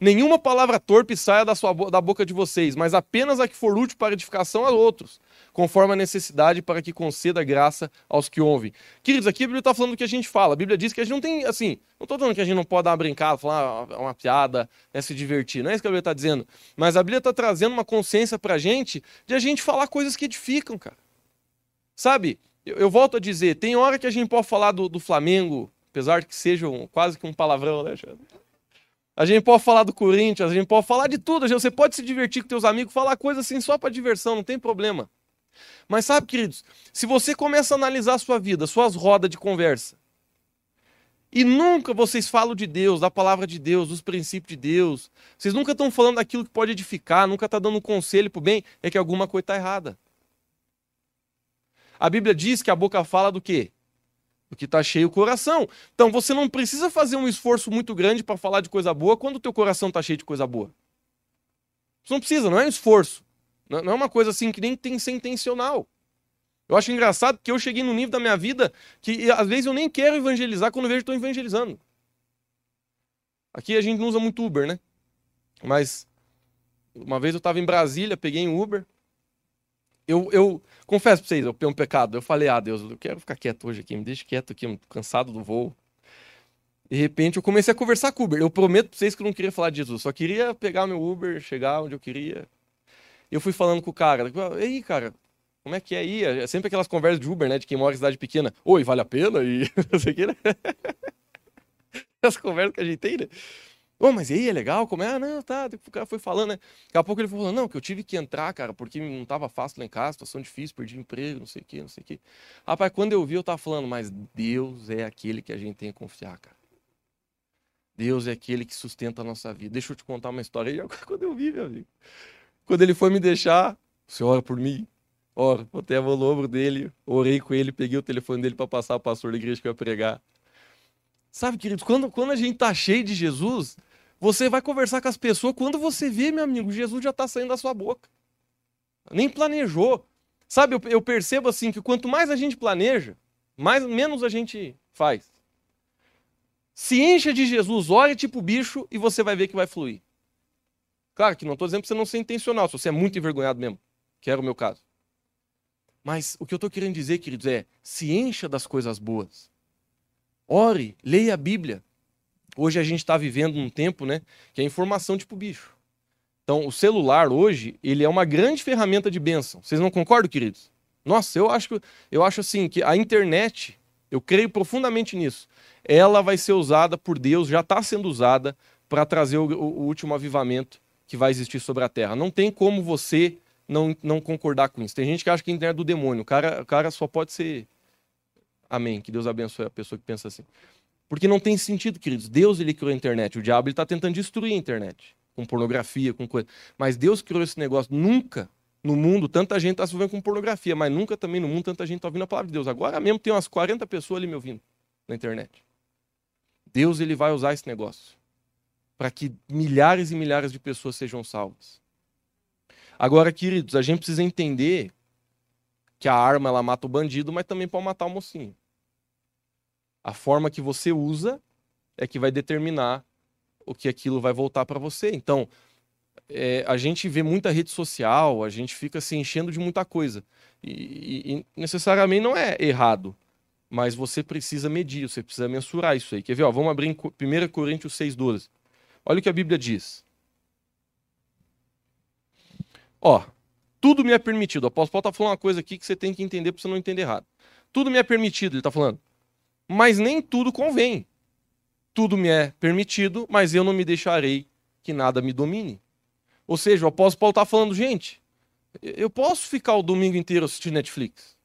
Nenhuma palavra torpe saia da, sua, da boca de vocês, mas apenas a que for útil para edificação a outros, conforme a necessidade para que conceda graça aos que ouvem. Queridos, aqui a Bíblia está falando do que a gente fala. A Bíblia diz que a gente não tem, assim, não estou falando que a gente não pode dar uma brincada, falar uma, uma piada, né, se divertir. Não é isso que a Bíblia está dizendo. Mas a Bíblia está trazendo uma consciência para a gente de a gente falar coisas que edificam, cara. Sabe, eu, eu, volto a dizer, tem hora que a gente pode falar do, do Flamengo, apesar que seja um, quase que um palavrão, né, Xandre? A gente pode falar do Corinthians, a gente pode falar de tudo. Você pode se divertir com teus amigos, falar coisas assim só para diversão, não tem problema. Mas sabe, queridos, se você começa a analisar a sua vida, suas rodas de conversa, e nunca vocês falam de Deus, da palavra de Deus, dos princípios de Deus, vocês nunca estão falando daquilo que pode edificar, nunca está dando um conselho para o bem, é que alguma coisa está errada. A Bíblia diz que a boca fala do quê? Do que está cheio o coração. Então você não precisa fazer um esforço muito grande para falar de coisa boa quando o teu coração está cheio de coisa boa. Você não precisa, não é um esforço. Não é uma coisa assim que nem tem que ser intencional. Eu acho engraçado que eu cheguei no nível da minha vida que às vezes eu nem quero evangelizar quando vejo que estou evangelizando. Aqui a gente não usa muito Uber, né? Mas uma vez eu estava em Brasília, peguei um Uber. Eu, eu confesso para vocês, eu tenho um pecado. Eu falei, ah, Deus, eu quero ficar quieto hoje aqui, me deixe quieto aqui, eu cansado do voo. De repente eu comecei a conversar com o Uber. Eu prometo para vocês que eu não queria falar de Jesus, só queria pegar meu Uber, chegar onde eu queria. Eu fui falando com o cara, ei, cara, Como é que é aí? É sempre aquelas conversas de Uber, né? De quem mora em cidade pequena. Oi, vale a pena? E não sei o que, né? As conversas que a gente tem, né? Oh, mas e aí, é legal? Como é? Ah, não, tá. O cara foi falando, né? Daqui a pouco ele falou, não, que eu tive que entrar, cara, porque não tava fácil lá em casa, situação difícil, perdi emprego, não sei o que, não sei o que. Rapaz, quando eu vi, eu tava falando, mas Deus é aquele que a gente tem que confiar, cara. Deus é aquele que sustenta a nossa vida. Deixa eu te contar uma história aí, quando eu vi, meu amigo. Quando ele foi me deixar, você ora por mim? Ora, botei a mão no ombro dele, orei com ele, peguei o telefone dele para passar o pastor da igreja que eu ia pregar. Sabe, queridos, quando, quando a gente tá cheio de Jesus, você vai conversar com as pessoas, quando você vê, meu amigo, Jesus já está saindo da sua boca. Nem planejou. Sabe, eu, eu, percebo assim que quanto mais a gente planeja, mais menos a gente faz. Se encha de Jesus, olha tipo bicho e você vai ver que vai fluir. Claro que não estou dizendo para você não ser intencional, se você é muito envergonhado mesmo, que era o meu caso. Mas o que eu estou querendo dizer, queridos, é se encha das coisas boas. Ore, leia a Bíblia, Hoje a gente está vivendo um tempo, né, que é informação tipo bicho. Então, o celular hoje, ele é uma grande ferramenta de bênção. Vocês não concordam, queridos? Nossa, eu acho, eu acho assim que a internet, eu creio profundamente nisso. Ela vai ser usada por Deus, já está sendo usada para trazer o, o, último avivamento que vai existir sobre a Terra. Não tem como você não, não concordar com isso. Tem gente que acha que a internet é do demônio. O cara, o cara só pode ser. Amém. Que Deus abençoe a pessoa que pensa assim. Porque não tem sentido, queridos. Deus ele criou a internet. O diabo está tentando destruir a internet. Com pornografia, com coisa. Mas Deus criou esse negócio. Nunca no mundo tanta gente está se com pornografia. Mas nunca também no mundo tanta gente está ouvindo a palavra de Deus. Agora mesmo tem umas 40 pessoas ali me ouvindo na internet. Deus ele vai usar esse negócio para que milhares e milhares de pessoas sejam salvas. Agora, queridos, a gente precisa entender que a arma ela mata o bandido, mas também pode matar o mocinho. A forma que você usa é que vai determinar o que aquilo vai voltar para você. Então, é, a gente vê muita rede social, a gente fica se enchendo de muita coisa. E, e, necessariamente não é errado, mas você precisa medir, você precisa mensurar isso aí. Quer ver? Ó, vamos abrir em 1 Coríntios 6,12. Olha o que a Bíblia diz. Ó, tudo me é permitido. O apóstolo Paulo está falando uma coisa aqui que você tem que entender para você não entender errado. Tudo me é permitido, ele está falando mas nem tudo convém. Tudo me é permitido, mas eu não me deixarei que nada me domine. Ou seja, o apóstolo Paulo está falando, gente, eu posso ficar o domingo inteiro assistindo Netflix.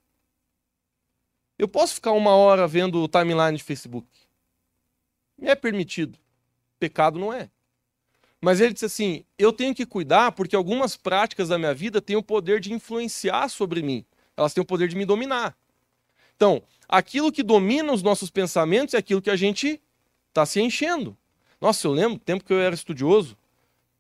Eu posso ficar uma hora vendo o timeline de Facebook. Me é permitido. Pecado não é. Mas ele disse assim: eu tenho que cuidar porque algumas práticas da minha vida têm o poder de influenciar sobre mim. Elas têm o poder de me dominar. Então, aquilo que domina os nossos pensamentos é aquilo que a gente está se enchendo. Nossa, eu lembro, tempo que eu era estudioso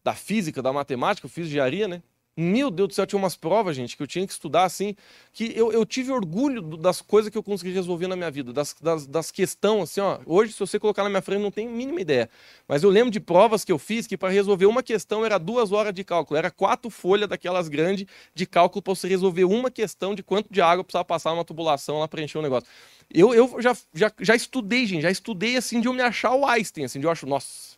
da física, da matemática, eu fiz engenharia, né? Meu Deus do céu, tinha umas provas, gente, que eu tinha que estudar assim, que eu, eu tive orgulho das coisas que eu consegui resolver na minha vida, das, das, das questões, assim, ó. Hoje, se você colocar na minha frente, não tenho mínima ideia. Mas eu lembro de provas que eu fiz que para resolver uma questão era duas horas de cálculo, era quatro folhas daquelas grandes de cálculo para você resolver uma questão de quanto de água precisava passar numa tubulação lá para encher o negócio. Eu, eu já, já, já estudei, gente, já estudei assim de eu me achar o Einstein, assim, de eu acho, nossa.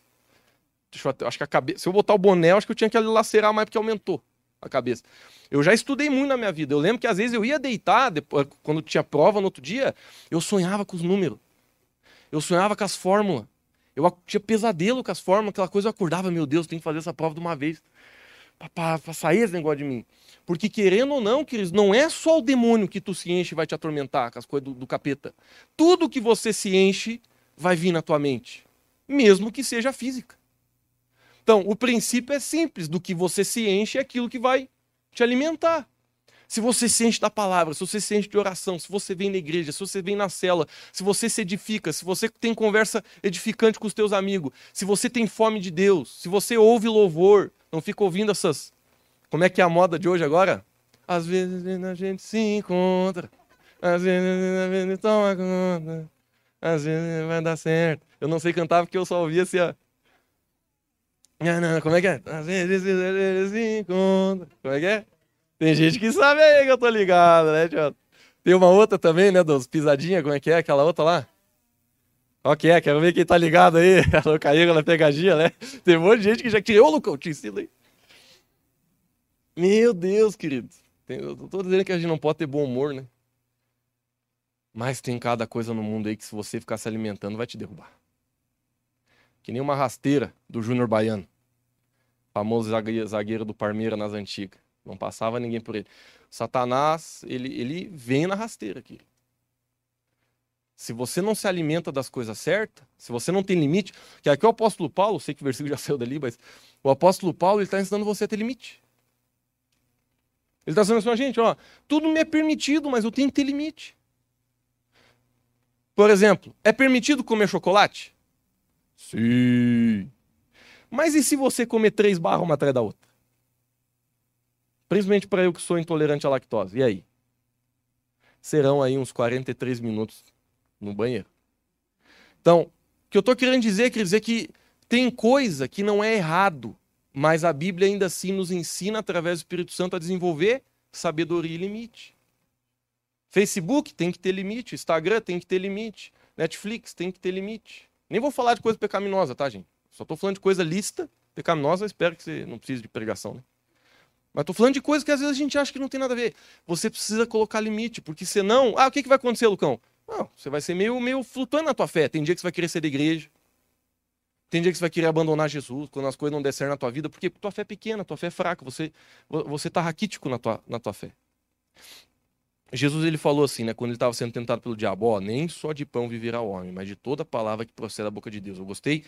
Deixa eu, acho que a cabeça. Se eu botar o boné, acho que eu tinha que lacerar mais porque aumentou a cabeça. Eu já estudei muito na minha vida. Eu lembro que às vezes eu ia deitar, depois, quando tinha prova no outro dia, eu sonhava com os números. Eu sonhava com as fórmulas. Eu tinha pesadelo com as fórmulas, aquela coisa eu acordava, meu Deus, tem que fazer essa prova de uma vez. Para sair esse negócio de mim. Porque querendo ou não, queridos, não é só o demônio que tu se enche e vai te atormentar com as coisas do, do capeta. Tudo que você se enche vai vir na tua mente. Mesmo que seja física. Então, o princípio é simples: do que você se enche é aquilo que vai te alimentar. Se você se enche da palavra, se você se enche de oração, se você vem na igreja, se você vem na cela, se você se edifica, se você tem conversa edificante com os teus amigos, se você tem fome de Deus, se você ouve louvor, não fica ouvindo essas. Como é que é a moda de hoje agora? Às vezes a gente se encontra, às vezes a gente toma conta, às vezes vai dar certo. Eu não sei cantar porque eu só ouvia assim. Como é que é? Às vezes se. Como é que é? Tem gente que sabe aí que eu tô ligado, né, tio? Tem uma outra também, né, dos pisadinha, como é que é? Aquela outra lá? Qual que é? Quero ver quem tá ligado aí. Alô, caiu na pegadinha, né? Tem um monte de gente que já tirou, Lucão, te ensino aí. Meu Deus, querido. Eu tô dizendo que a gente não pode ter bom humor, né? Mas tem cada coisa no mundo aí que se você ficar se alimentando vai te derrubar. Que nem uma rasteira do Júnior Baiano. Famoso zagueiro do Parmeira nas antigas. Não passava ninguém por ele. Satanás, ele, ele vem na rasteira aqui. Se você não se alimenta das coisas certas, se você não tem limite, que aqui o apóstolo Paulo, sei que o versículo já saiu dali, mas o apóstolo Paulo está ensinando você a ter limite. Ele está dizendo assim, a gente, ó, tudo me é permitido, mas eu tenho que ter limite. Por exemplo, é permitido comer chocolate? Sim. Mas e se você comer três barras uma atrás da outra? Principalmente para eu que sou intolerante à lactose. E aí? Serão aí uns 43 minutos no banheiro. Então, o que eu estou querendo dizer, quer dizer que tem coisa que não é errado, mas a Bíblia ainda assim nos ensina, através do Espírito Santo, a desenvolver sabedoria e limite. Facebook tem que ter limite, Instagram tem que ter limite, Netflix tem que ter limite. Nem vou falar de coisa pecaminosa, tá, gente? Só estou falando de coisa lista, pecaminosa, espero que você não precise de pregação, né? Mas estou falando de coisas que às vezes a gente acha que não tem nada a ver. Você precisa colocar limite, porque senão. Ah, o que, que vai acontecer, Lucão? Não, você vai ser meio, meio flutuando na tua fé. Tem dia que você vai querer ser da igreja. Tem dia que você vai querer abandonar Jesus quando as coisas não der certo na tua vida, porque tua fé é pequena, tua fé é fraca, você você tá raquítico na tua, na tua fé. Jesus ele falou assim, né, quando ele estava sendo tentado pelo diabo, ó, nem só de pão viverá o homem, mas de toda palavra que procede da boca de Deus. Eu gostei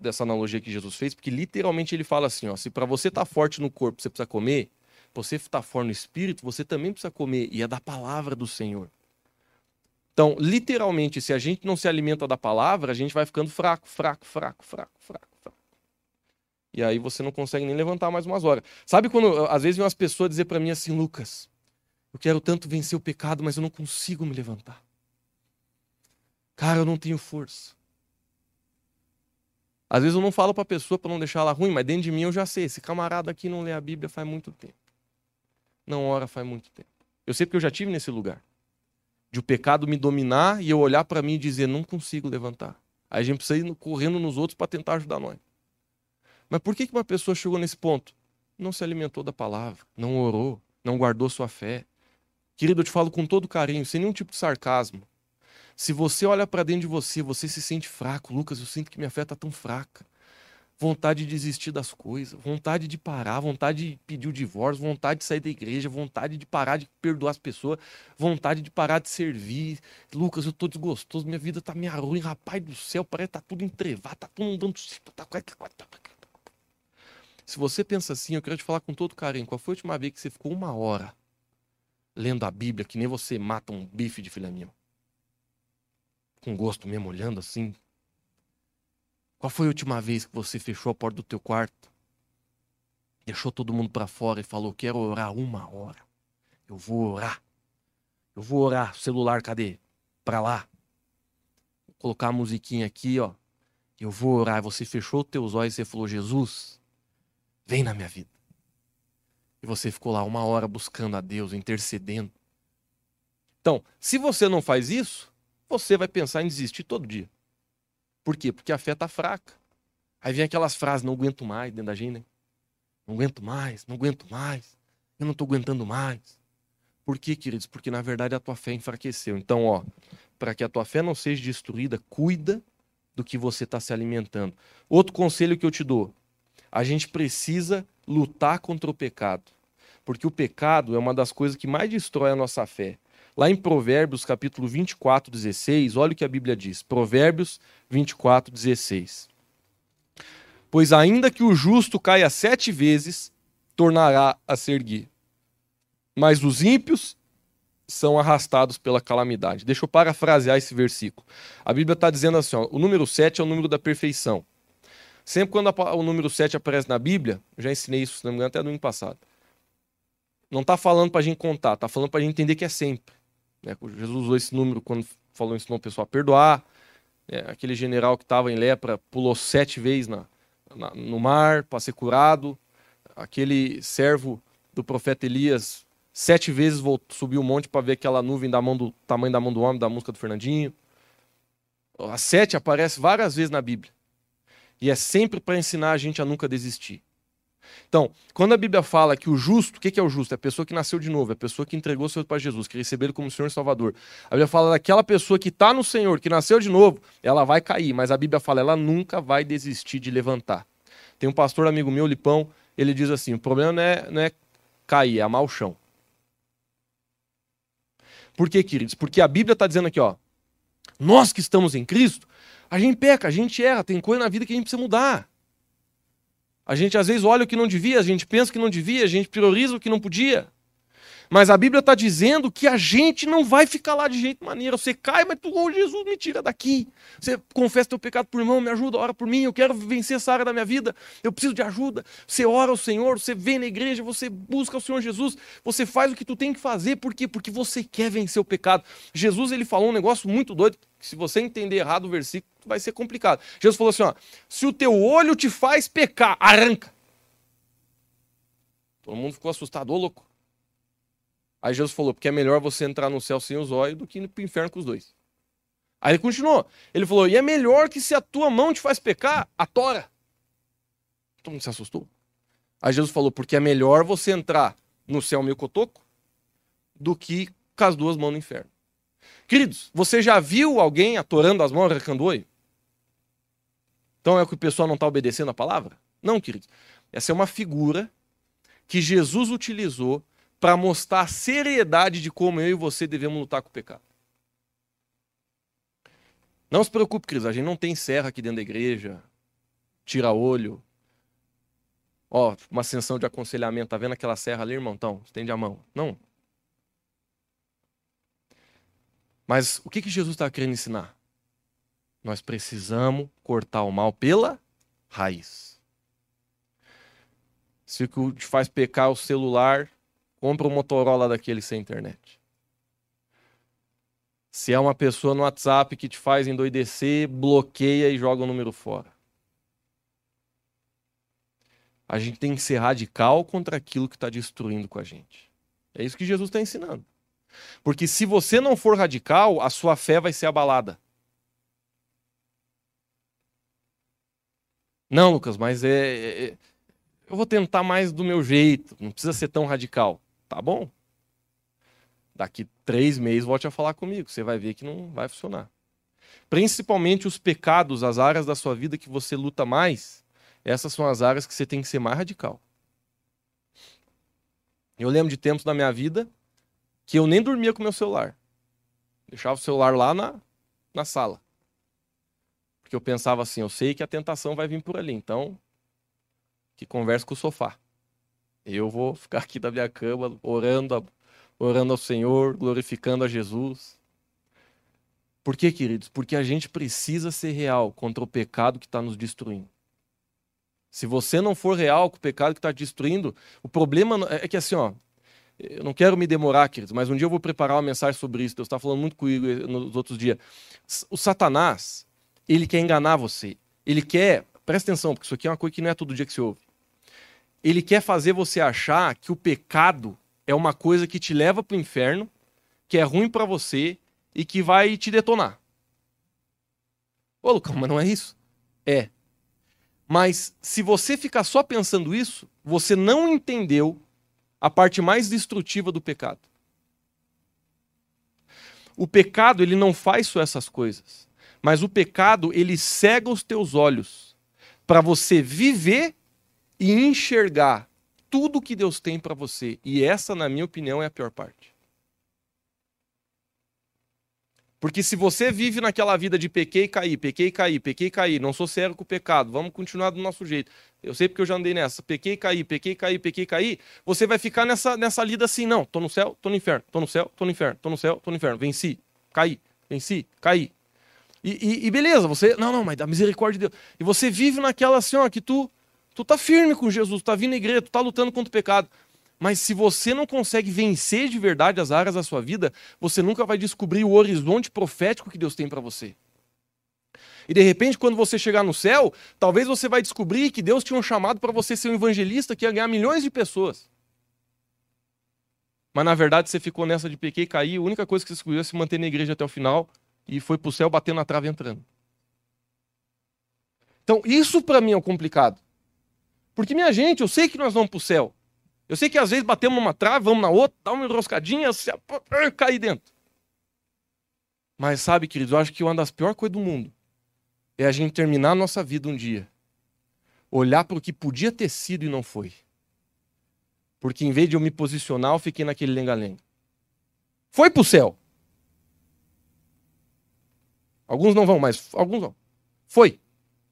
dessa analogia que Jesus fez, porque literalmente ele fala assim, ó, se para você tá forte no corpo, você precisa comer, você tá forte no espírito, você também precisa comer, e é da palavra do Senhor. Então, literalmente, se a gente não se alimenta da palavra, a gente vai ficando fraco, fraco, fraco, fraco, fraco, fraco. E aí você não consegue nem levantar mais umas horas. Sabe quando às vezes vem umas pessoas dizer para mim assim, Lucas, eu quero tanto vencer o pecado, mas eu não consigo me levantar. Cara, eu não tenho força. Às vezes eu não falo para a pessoa para não deixar ela ruim, mas dentro de mim eu já sei, esse camarada aqui não lê a Bíblia faz muito tempo. Não ora faz muito tempo. Eu sei porque eu já tive nesse lugar de o pecado me dominar e eu olhar para mim e dizer, não consigo levantar. Aí a gente precisa ir correndo nos outros para tentar ajudar nós. Mas por que uma pessoa chegou nesse ponto? Não se alimentou da palavra, não orou, não guardou sua fé. Querido, eu te falo com todo carinho, sem nenhum tipo de sarcasmo. Se você olha para dentro de você, você se sente fraco. Lucas, eu sinto que minha fé está tão fraca vontade de desistir das coisas, vontade de parar, vontade de pedir o divórcio, vontade de sair da igreja, vontade de parar de perdoar as pessoas, vontade de parar de servir. Lucas, eu tô desgostoso, minha vida tá meio ruim, rapaz do céu, parece que tá tudo entrevado, tá tudo dando. Tá... Se você pensa assim, eu quero te falar com todo carinho, qual foi a última vez que você ficou uma hora lendo a Bíblia, que nem você mata um bife de filé mignon? Com gosto mesmo, olhando assim, qual foi a última vez que você fechou a porta do teu quarto, deixou todo mundo para fora e falou: Quero orar uma hora. Eu vou orar. Eu vou orar. Celular, cadê? Para lá. Vou colocar a musiquinha aqui, ó. Eu vou orar. Você fechou os teus olhos e falou: Jesus, vem na minha vida. E você ficou lá uma hora buscando a Deus, intercedendo. Então, se você não faz isso, você vai pensar em desistir todo dia. Por quê? Porque a fé está fraca. Aí vem aquelas frases, não aguento mais dentro da gente, né? Não aguento mais, não aguento mais, eu não estou aguentando mais. Por quê, queridos? Porque na verdade a tua fé enfraqueceu. Então, ó, para que a tua fé não seja destruída, cuida do que você está se alimentando. Outro conselho que eu te dou: a gente precisa lutar contra o pecado. Porque o pecado é uma das coisas que mais destrói a nossa fé. Lá em Provérbios, capítulo 24, 16, olha o que a Bíblia diz. Provérbios 24, 16. Pois ainda que o justo caia sete vezes, tornará a se erguer. Mas os ímpios são arrastados pela calamidade. Deixa eu parafrasear esse versículo. A Bíblia está dizendo assim: ó, o número 7 é o número da perfeição. Sempre quando o número 7 aparece na Bíblia, já ensinei isso, se não me engano, até no ano passado. Não está falando para a gente contar, está falando para a gente entender que é sempre. Né? Jesus usou esse número quando falou ensinou o pessoal a perdoar. É, aquele general que estava em lepra pulou sete vezes na, na no mar para ser curado. Aquele servo do profeta Elias sete vezes voltou, subiu o monte para ver aquela nuvem da mão do tamanho da mão do homem, da música do Fernandinho. A sete aparece várias vezes na Bíblia. E é sempre para ensinar a gente a nunca desistir. Então, quando a Bíblia fala que o justo, o que é o justo? É a pessoa que nasceu de novo, é a pessoa que entregou seu para Jesus, que recebeu ele como Senhor e Salvador. A Bíblia fala daquela pessoa que está no Senhor, que nasceu de novo, ela vai cair, mas a Bíblia fala, ela nunca vai desistir de levantar. Tem um pastor amigo meu, Lipão, ele diz assim: o problema não é, não é cair, é amar o chão. Por quê, queridos? Porque a Bíblia está dizendo aqui, ó, nós que estamos em Cristo, a gente peca, a gente erra, tem coisa na vida que a gente precisa mudar. A gente às vezes olha o que não devia, a gente pensa o que não devia, a gente prioriza o que não podia. Mas a Bíblia está dizendo que a gente não vai ficar lá de jeito maneira. Você cai, mas tu, oh, Jesus, me tira daqui. Você confessa teu pecado por irmão, me ajuda, ora por mim. Eu quero vencer essa área da minha vida. Eu preciso de ajuda. Você ora ao Senhor, você vem na igreja, você busca o Senhor Jesus. Você faz o que tu tem que fazer. Por quê? Porque você quer vencer o pecado. Jesus ele falou um negócio muito doido. Se você entender errado o versículo, vai ser complicado. Jesus falou assim: ó, se o teu olho te faz pecar, arranca. Todo mundo ficou assustado, ô louco. Aí Jesus falou, porque é melhor você entrar no céu sem os olhos do que ir pro inferno com os dois. Aí ele continuou. Ele falou, e é melhor que se a tua mão te faz pecar, a tora. Todo mundo se assustou. Aí Jesus falou, porque é melhor você entrar no céu meio cotoco do que com as duas mãos no inferno. Queridos, você já viu alguém atorando as mãos, arrancando o olho? Então é que o pessoal não está obedecendo a palavra? Não, queridos. Essa é uma figura que Jesus utilizou para mostrar a seriedade de como eu e você devemos lutar com o pecado. Não se preocupe, queridos, a gente não tem serra aqui dentro da igreja, tira olho. Ó, uma sessão de aconselhamento, tá vendo aquela serra ali, irmão? Então, estende a mão. Não. Mas o que, que Jesus está querendo ensinar? Nós precisamos cortar o mal pela raiz. Se o que te faz pecar é o celular, compra um Motorola daquele sem internet. Se é uma pessoa no WhatsApp que te faz endoidecer, bloqueia e joga o número fora. A gente tem que ser radical contra aquilo que está destruindo com a gente. É isso que Jesus está ensinando. Porque se você não for radical, a sua fé vai ser abalada. Não, Lucas, mas é, é, é eu vou tentar mais do meu jeito. Não precisa ser tão radical. Tá bom. Daqui três meses volte a falar comigo. Você vai ver que não vai funcionar. Principalmente os pecados, as áreas da sua vida que você luta mais, essas são as áreas que você tem que ser mais radical. Eu lembro de tempos da minha vida que eu nem dormia com meu celular. Deixava o celular lá na, na sala. Porque eu pensava assim, eu sei que a tentação vai vir por ali, então que converse com o sofá. Eu vou ficar aqui da minha cama orando, orando ao Senhor, glorificando a Jesus. Por quê, queridos? Porque a gente precisa ser real contra o pecado que está nos destruindo. Se você não for real com o pecado que está destruindo, o problema é que assim, ó, eu não quero me demorar, queridos, mas um dia eu vou preparar uma mensagem sobre isso. Deus está falando muito comigo nos outros dias. O Satanás, ele quer enganar você. Ele quer, presta atenção, porque isso aqui é uma coisa que não é todo dia que se ouve ele quer fazer você achar que o pecado é uma coisa que te leva para o inferno, que é ruim para você e que vai te detonar. Ô, Lucão, mas não é isso? É. Mas se você ficar só pensando isso, você não entendeu a parte mais destrutiva do pecado. O pecado, ele não faz só essas coisas. Mas o pecado, ele cega os teus olhos para você viver e enxergar tudo que Deus tem para você. E essa, na minha opinião, é a pior parte. Porque se você vive naquela vida de pequei e cair, pequei e cair, pequei e cair, não sou sério com o pecado, vamos continuar do nosso jeito. Eu sei porque eu já andei nessa, pequei e cair, pequei e cair, pequei e cair, você vai ficar nessa, nessa lida assim, não, tô no céu, tô no inferno, tô no céu, tô no inferno, tô no céu, tô no inferno, venci, caí, venci, caí. E, e, e beleza, você, não, não, mas dá misericórdia de Deus. E você vive naquela assim, ó, que tu Tu tá firme com Jesus, tu tá vindo à igreja, tu tá lutando contra o pecado. Mas se você não consegue vencer de verdade as áreas da sua vida, você nunca vai descobrir o horizonte profético que Deus tem para você. E de repente, quando você chegar no céu, talvez você vai descobrir que Deus tinha um chamado para você ser um evangelista que ia ganhar milhões de pessoas. Mas na verdade você ficou nessa de pequei e cair, a única coisa que você escolheu é se manter na igreja até o final e foi para o céu batendo na trave entrando. Então, isso para mim é o complicado. Porque, minha gente, eu sei que nós vamos para o céu. Eu sei que às vezes batemos numa trave, vamos na outra, dá uma enroscadinha, se... cair dentro. Mas sabe, queridos, eu acho que uma das piores coisas do mundo é a gente terminar a nossa vida um dia, olhar para o que podia ter sido e não foi. Porque em vez de eu me posicionar, eu fiquei naquele lenga-lenga. Foi para o céu. Alguns não vão, mas alguns vão. Foi.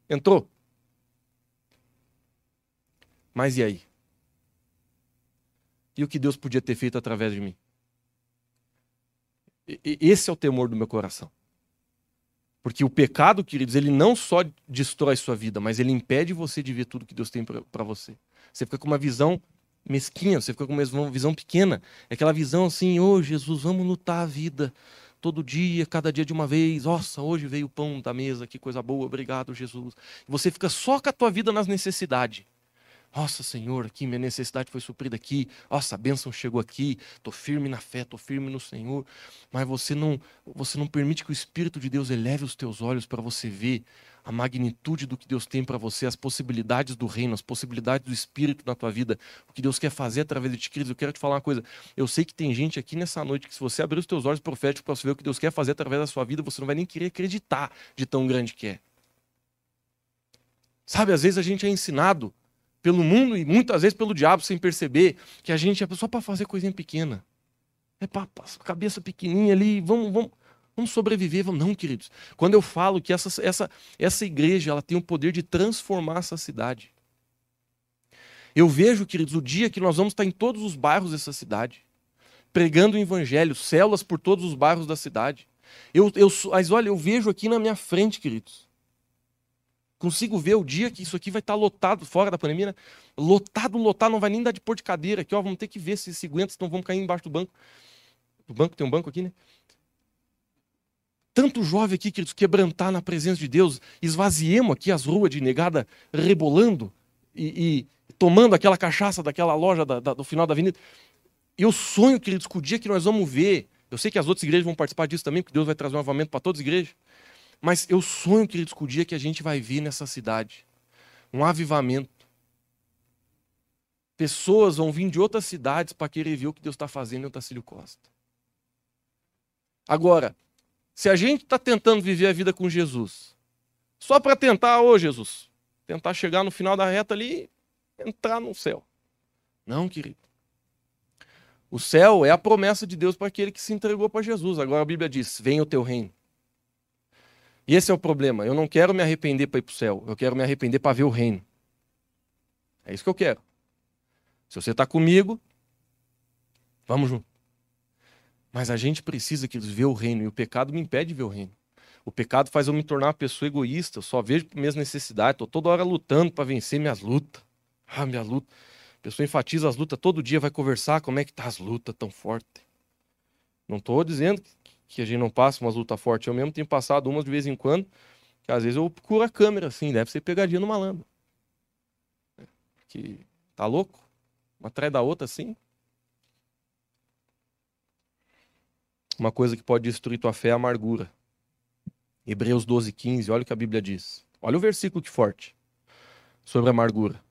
Entrou. Mas e aí? E o que Deus podia ter feito através de mim? E, esse é o temor do meu coração. Porque o pecado, queridos, ele não só destrói sua vida, mas ele impede você de ver tudo que Deus tem para você. Você fica com uma visão mesquinha, você fica com uma visão pequena. É aquela visão assim, ô oh, Jesus, vamos lutar a vida todo dia, cada dia de uma vez. Nossa, hoje veio o pão da mesa, que coisa boa, obrigado, Jesus. Você fica só com a tua vida nas necessidades. Nossa, Senhor, aqui minha necessidade foi suprida aqui. Nossa, a bênção chegou aqui. Estou firme na fé, estou firme no Senhor. Mas você não, você não permite que o Espírito de Deus eleve os teus olhos para você ver a magnitude do que Deus tem para você, as possibilidades do reino, as possibilidades do Espírito na tua vida, o que Deus quer fazer através de ti, queridos. Eu quero te falar uma coisa. Eu sei que tem gente aqui nessa noite que, se você abrir os teus olhos proféticos para você ver o que Deus quer fazer através da sua vida, você não vai nem querer acreditar de tão grande que é. Sabe, às vezes a gente é ensinado pelo mundo e muitas vezes pelo diabo sem perceber que a gente é só para fazer coisinha pequena. É para cabeça pequenininha ali, vamos, vamos, vamos sobreviver, vamos não, queridos. Quando eu falo que essa, essa, essa igreja ela tem o poder de transformar essa cidade. Eu vejo, queridos, o dia que nós vamos estar em todos os bairros dessa cidade, pregando o evangelho, células por todos os bairros da cidade. Eu, eu, mas olha, eu vejo aqui na minha frente, queridos, Consigo ver o dia que isso aqui vai estar lotado, fora da pandemia, né? Lotado, lotado, não vai nem dar de pôr de cadeira aqui, ó. Vamos ter que ver se se aguenta, senão vamos cair embaixo do banco. O banco tem um banco aqui, né? Tanto jovem aqui, queridos, quebrantar na presença de Deus, esvaziemos aqui as ruas de negada, rebolando e, e tomando aquela cachaça daquela loja da, da, do final da avenida. Eu sonho, queridos, que o dia que nós vamos ver, eu sei que as outras igrejas vão participar disso também, porque Deus vai trazer um avamento para todas as igrejas. Mas eu sonho, queridos, com o dia que a gente vai ver nessa cidade um avivamento. Pessoas vão vir de outras cidades para querer ver o que Deus está fazendo em Otacílio Costa. Agora, se a gente está tentando viver a vida com Jesus, só para tentar, ô Jesus, tentar chegar no final da reta ali e entrar no céu. Não, querido. O céu é a promessa de Deus para aquele que se entregou para Jesus. Agora a Bíblia diz: venha o teu reino. E esse é o problema. Eu não quero me arrepender para ir para o céu. Eu quero me arrepender para ver o reino. É isso que eu quero. Se você está comigo, vamos junto. Mas a gente precisa que ver o reino. E o pecado me impede de ver o reino. O pecado faz eu me tornar uma pessoa egoísta. Eu só vejo minhas necessidades. Estou toda hora lutando para vencer minhas lutas. Ah, minha luta. A pessoa enfatiza as lutas todo dia, vai conversar como é que tá as lutas tão fortes. Não estou dizendo que a gente não passa umas lutas fortes. Eu mesmo tenho passado umas de vez em quando, que às vezes eu procuro a câmera, assim, deve ser pegadinha no malandro. Que tá louco? Uma atrás da outra, assim. Uma coisa que pode destruir tua fé é a amargura. Hebreus 12, 15, olha o que a Bíblia diz. Olha o versículo que forte. Sobre a amargura.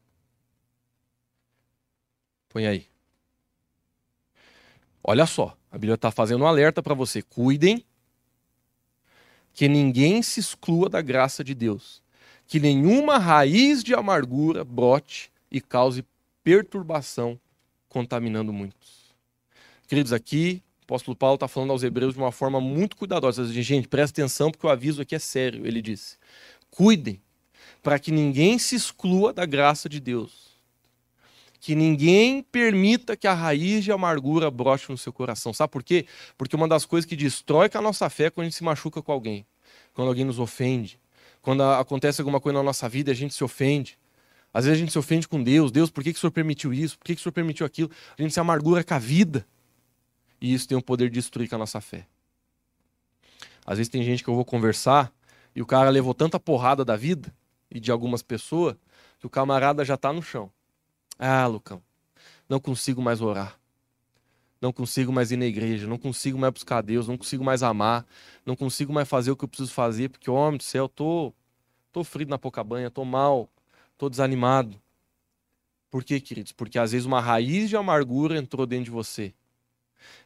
Põe aí. Olha só. A Bíblia está fazendo um alerta para você: cuidem que ninguém se exclua da graça de Deus, que nenhuma raiz de amargura brote e cause perturbação, contaminando muitos. Queridos, aqui o apóstolo Paulo está falando aos hebreus de uma forma muito cuidadosa. Gente, presta atenção porque o aviso aqui é sério. Ele disse: cuidem para que ninguém se exclua da graça de Deus que ninguém permita que a raiz de amargura broche no seu coração. Sabe por quê? Porque uma das coisas que destrói com a nossa fé é quando a gente se machuca com alguém, quando alguém nos ofende, quando acontece alguma coisa na nossa vida a gente se ofende. Às vezes a gente se ofende com Deus. Deus, por que, que o Senhor permitiu isso? Por que, que o Senhor permitiu aquilo? A gente se amargura com a vida. E isso tem o poder de destruir com a nossa fé. Às vezes tem gente que eu vou conversar e o cara levou tanta porrada da vida e de algumas pessoas que o camarada já está no chão. Ah, Lucão, não consigo mais orar. Não consigo mais ir na igreja, não consigo mais buscar Deus, não consigo mais amar, não consigo mais fazer o que eu preciso fazer, porque, homem do céu, tô, tô frio na pouca banha, tô mal, tô desanimado. Por quê, queridos? Porque às vezes uma raiz de amargura entrou dentro de você.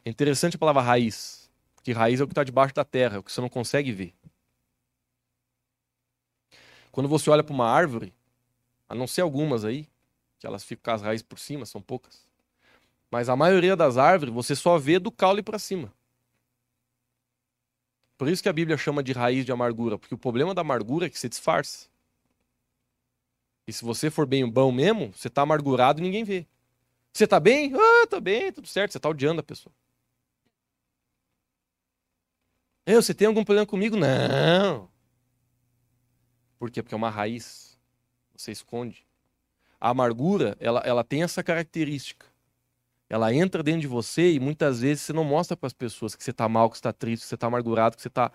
É interessante a palavra raiz, porque raiz é o que está debaixo da terra, é o que você não consegue ver. Quando você olha para uma árvore, a não ser algumas aí, que elas ficam com as raízes por cima, são poucas. Mas a maioria das árvores você só vê do caule para cima. Por isso que a Bíblia chama de raiz de amargura, porque o problema da amargura é que você disfarça. E se você for bem bom mesmo, você está amargurado e ninguém vê. Você está bem? Ah, tô bem, tudo certo. Você está odiando a pessoa. Eu, você tem algum problema comigo? Não. Por quê? Porque é uma raiz. Você esconde. A amargura, ela, ela tem essa característica. Ela entra dentro de você e muitas vezes você não mostra para as pessoas que você está mal, que você está triste, que você está amargurado, que você está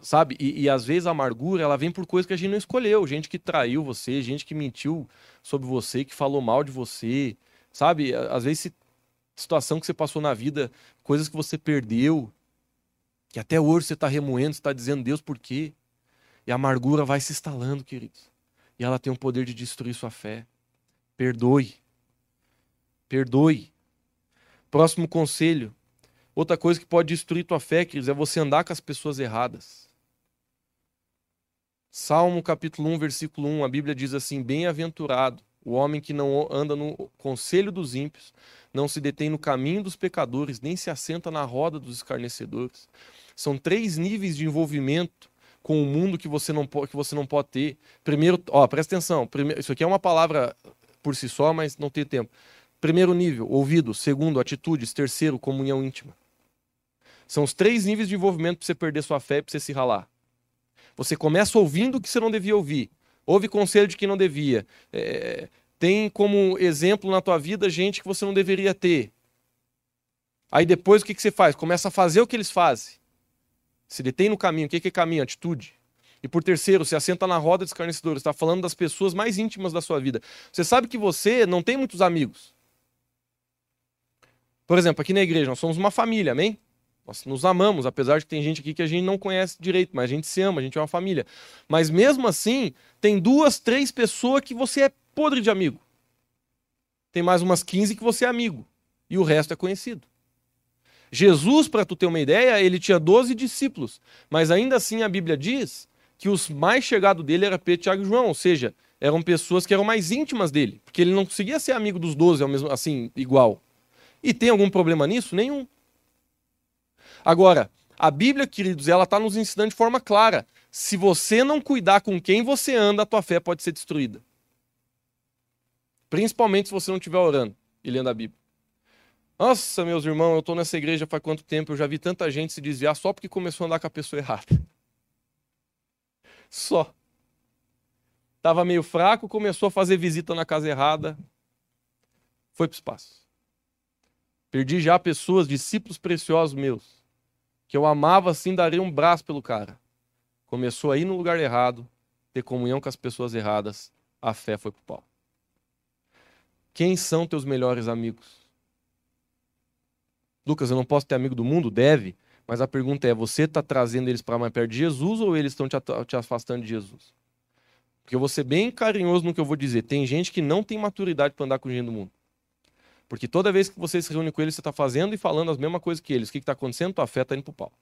sabe? E, e, às vezes a amargura ela vem por coisas que a gente não escolheu, gente que traiu você, gente que mentiu sobre você, que falou mal de você, sabe? Às vezes situação que você passou na vida, coisas que você perdeu, que até hoje você está remoendo, você está dizendo Deus por quê? E a amargura vai se instalando, queridos. E ela tem o poder de destruir sua fé. Perdoe. Perdoe. Próximo conselho. Outra coisa que pode destruir tua fé, queridos, é você andar com as pessoas erradas. Salmo capítulo 1, versículo 1, a Bíblia diz assim: Bem-aventurado o homem que não anda no conselho dos ímpios, não se detém no caminho dos pecadores, nem se assenta na roda dos escarnecedores. São três níveis de envolvimento com o mundo que você não que você não pode ter. Primeiro, ó, presta atenção, primeiro, isso aqui é uma palavra por si só, mas não tem tempo. Primeiro nível, ouvido. Segundo, atitudes. Terceiro, comunhão íntima. São os três níveis de envolvimento para você perder sua fé, para você se ralar. Você começa ouvindo o que você não devia ouvir. Ouve conselho de quem não devia. É, tem como exemplo na tua vida gente que você não deveria ter. Aí depois o que, que você faz? Começa a fazer o que eles fazem. Se detém no caminho. O que, que é caminho? Atitude. E por terceiro, se assenta na roda dos escarnecedores. Está falando das pessoas mais íntimas da sua vida. Você sabe que você não tem muitos amigos. Por exemplo, aqui na igreja, nós somos uma família, amém? Nós nos amamos, apesar de que tem gente aqui que a gente não conhece direito, mas a gente se ama, a gente é uma família. Mas mesmo assim, tem duas, três pessoas que você é podre de amigo. Tem mais umas 15 que você é amigo. E o resto é conhecido. Jesus, para tu ter uma ideia, ele tinha 12 discípulos. Mas ainda assim a Bíblia diz que os mais chegados dele era Pedro, Tiago e João. Ou seja, eram pessoas que eram mais íntimas dele. Porque ele não conseguia ser amigo dos 12 ao mesmo, assim, igual. E tem algum problema nisso? Nenhum. Agora, a Bíblia, queridos, ela está nos ensinando de forma clara. Se você não cuidar com quem você anda, a tua fé pode ser destruída. Principalmente se você não estiver orando e lendo a Bíblia. Nossa, meus irmãos, eu estou nessa igreja faz quanto tempo? Eu já vi tanta gente se desviar só porque começou a andar com a pessoa errada. Só. Estava meio fraco, começou a fazer visita na casa errada, foi para o espaço. Perdi já pessoas, discípulos preciosos meus, que eu amava assim, daria um braço pelo cara. Começou a ir no lugar errado, ter comunhão com as pessoas erradas, a fé foi pro pau. Quem são teus melhores amigos? Lucas, eu não posso ter amigo do mundo? Deve. Mas a pergunta é: você está trazendo eles para mais perto de Jesus ou eles estão te, te afastando de Jesus? Porque eu vou ser bem carinhoso no que eu vou dizer. Tem gente que não tem maturidade para andar com gente do mundo. Porque toda vez que você se reúne com eles, você está fazendo e falando as mesmas coisas que eles. O que está acontecendo? Tua fé está indo para o pau.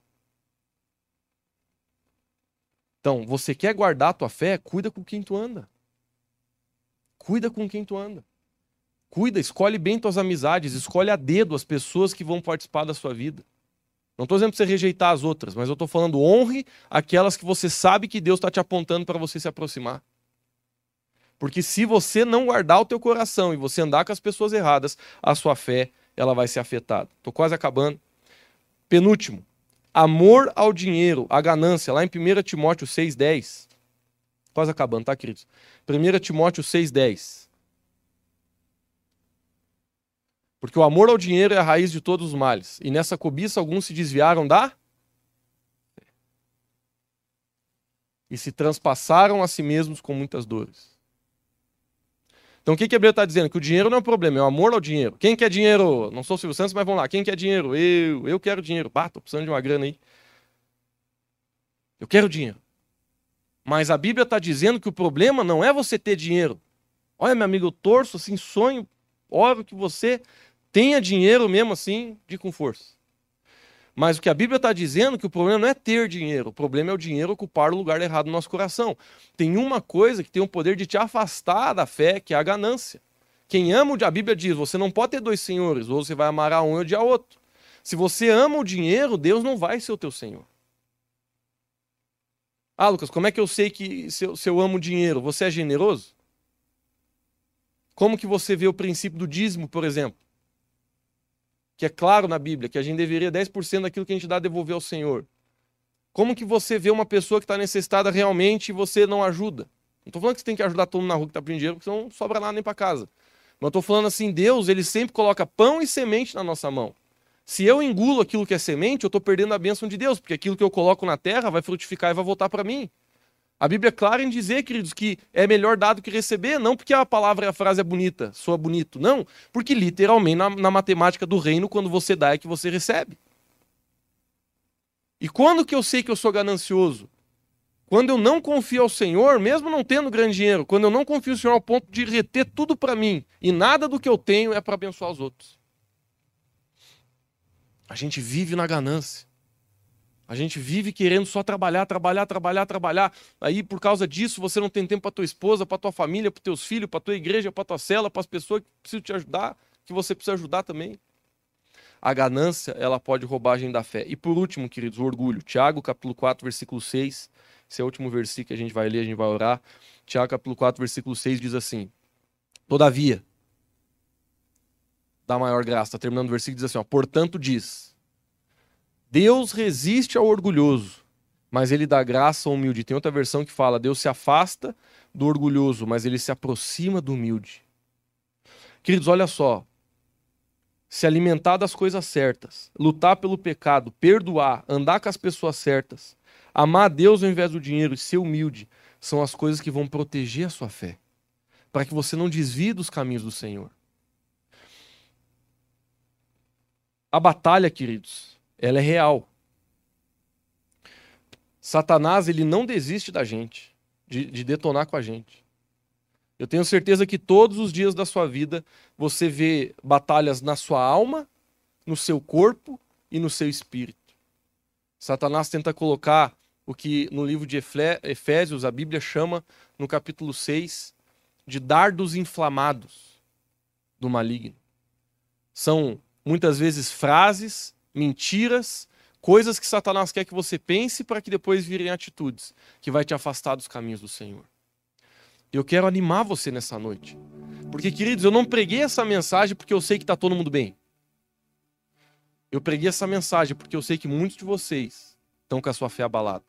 Então, você quer guardar a tua fé? Cuida com quem tu anda. Cuida com quem tu anda. Cuida, escolhe bem tuas amizades, escolhe a dedo as pessoas que vão participar da sua vida. Não estou dizendo para você rejeitar as outras, mas eu estou falando honre aquelas que você sabe que Deus está te apontando para você se aproximar. Porque se você não guardar o teu coração e você andar com as pessoas erradas, a sua fé ela vai ser afetada. Estou quase acabando. Penúltimo, amor ao dinheiro, a ganância, lá em 1 Timóteo 6,10. Quase acabando, tá, queridos? 1 Timóteo 6,10. Porque o amor ao dinheiro é a raiz de todos os males. E nessa cobiça alguns se desviaram da e se transpassaram a si mesmos com muitas dores. Então o que, que a Bíblia está dizendo? Que o dinheiro não é o problema, é o amor ao dinheiro. Quem quer dinheiro? Não sou o Silvio Santos, mas vamos lá. Quem quer dinheiro? Eu, eu quero dinheiro. Bah, tô precisando de uma grana aí. Eu quero dinheiro. Mas a Bíblia está dizendo que o problema não é você ter dinheiro. Olha, meu amigo, eu torço assim, sonho, oro que você tenha dinheiro mesmo assim, de com força. Mas o que a Bíblia está dizendo é que o problema não é ter dinheiro, o problema é o dinheiro ocupar o lugar errado no nosso coração. Tem uma coisa que tem o poder de te afastar da fé, que é a ganância. Quem ama, a Bíblia diz, você não pode ter dois senhores, ou você vai amar a um e odiar outro. Se você ama o dinheiro, Deus não vai ser o teu senhor. Ah, Lucas, como é que eu sei que se eu, se eu amo o dinheiro, você é generoso? Como que você vê o princípio do dízimo, por exemplo? Que é claro na Bíblia que a gente deveria 10% daquilo que a gente dá devolver ao Senhor. Como que você vê uma pessoa que está necessitada realmente e você não ajuda? Não estou falando que você tem que ajudar todo mundo na rua que está pedindo dinheiro, porque não sobra nada nem para casa. Mas estou falando assim, Deus, ele sempre coloca pão e semente na nossa mão. Se eu engulo aquilo que é semente, eu estou perdendo a bênção de Deus, porque aquilo que eu coloco na terra vai frutificar e vai voltar para mim. A Bíblia é clara em dizer, queridos, que é melhor dar do que receber, não porque a palavra e a frase é bonita, soa bonito, não, porque literalmente na, na matemática do reino, quando você dá é que você recebe. E quando que eu sei que eu sou ganancioso? Quando eu não confio ao Senhor, mesmo não tendo grande dinheiro, quando eu não confio ao Senhor ao ponto de reter tudo para mim e nada do que eu tenho é para abençoar os outros. A gente vive na ganância. A gente vive querendo só trabalhar, trabalhar, trabalhar, trabalhar. Aí, por causa disso, você não tem tempo para tua esposa, para tua família, para teus filhos, para tua igreja, para tua cela, para as pessoas que precisam te ajudar, que você precisa ajudar também. A ganância, ela pode roubar a gente da fé. E por último, queridos, o orgulho. Tiago, capítulo 4, versículo 6. Esse é o último versículo que a gente vai ler, a gente vai orar. Tiago, capítulo 4, versículo 6 diz assim: Todavia, dá maior graça, está terminando o versículo, diz assim: ó, Portanto, diz Deus resiste ao orgulhoso, mas ele dá graça ao humilde. Tem outra versão que fala: Deus se afasta do orgulhoso, mas ele se aproxima do humilde. Queridos, olha só. Se alimentar das coisas certas, lutar pelo pecado, perdoar, andar com as pessoas certas, amar a Deus ao invés do dinheiro e ser humilde, são as coisas que vão proteger a sua fé, para que você não desvie dos caminhos do Senhor. A batalha, queridos, ela é real. Satanás, ele não desiste da gente, de, de detonar com a gente. Eu tenho certeza que todos os dias da sua vida você vê batalhas na sua alma, no seu corpo e no seu espírito. Satanás tenta colocar o que no livro de Efésios a Bíblia chama, no capítulo 6, de dardos inflamados do maligno. São muitas vezes frases mentiras, coisas que Satanás quer que você pense para que depois virem atitudes que vai te afastar dos caminhos do Senhor. Eu quero animar você nessa noite. Porque, queridos, eu não preguei essa mensagem porque eu sei que está todo mundo bem. Eu preguei essa mensagem porque eu sei que muitos de vocês estão com a sua fé abalada.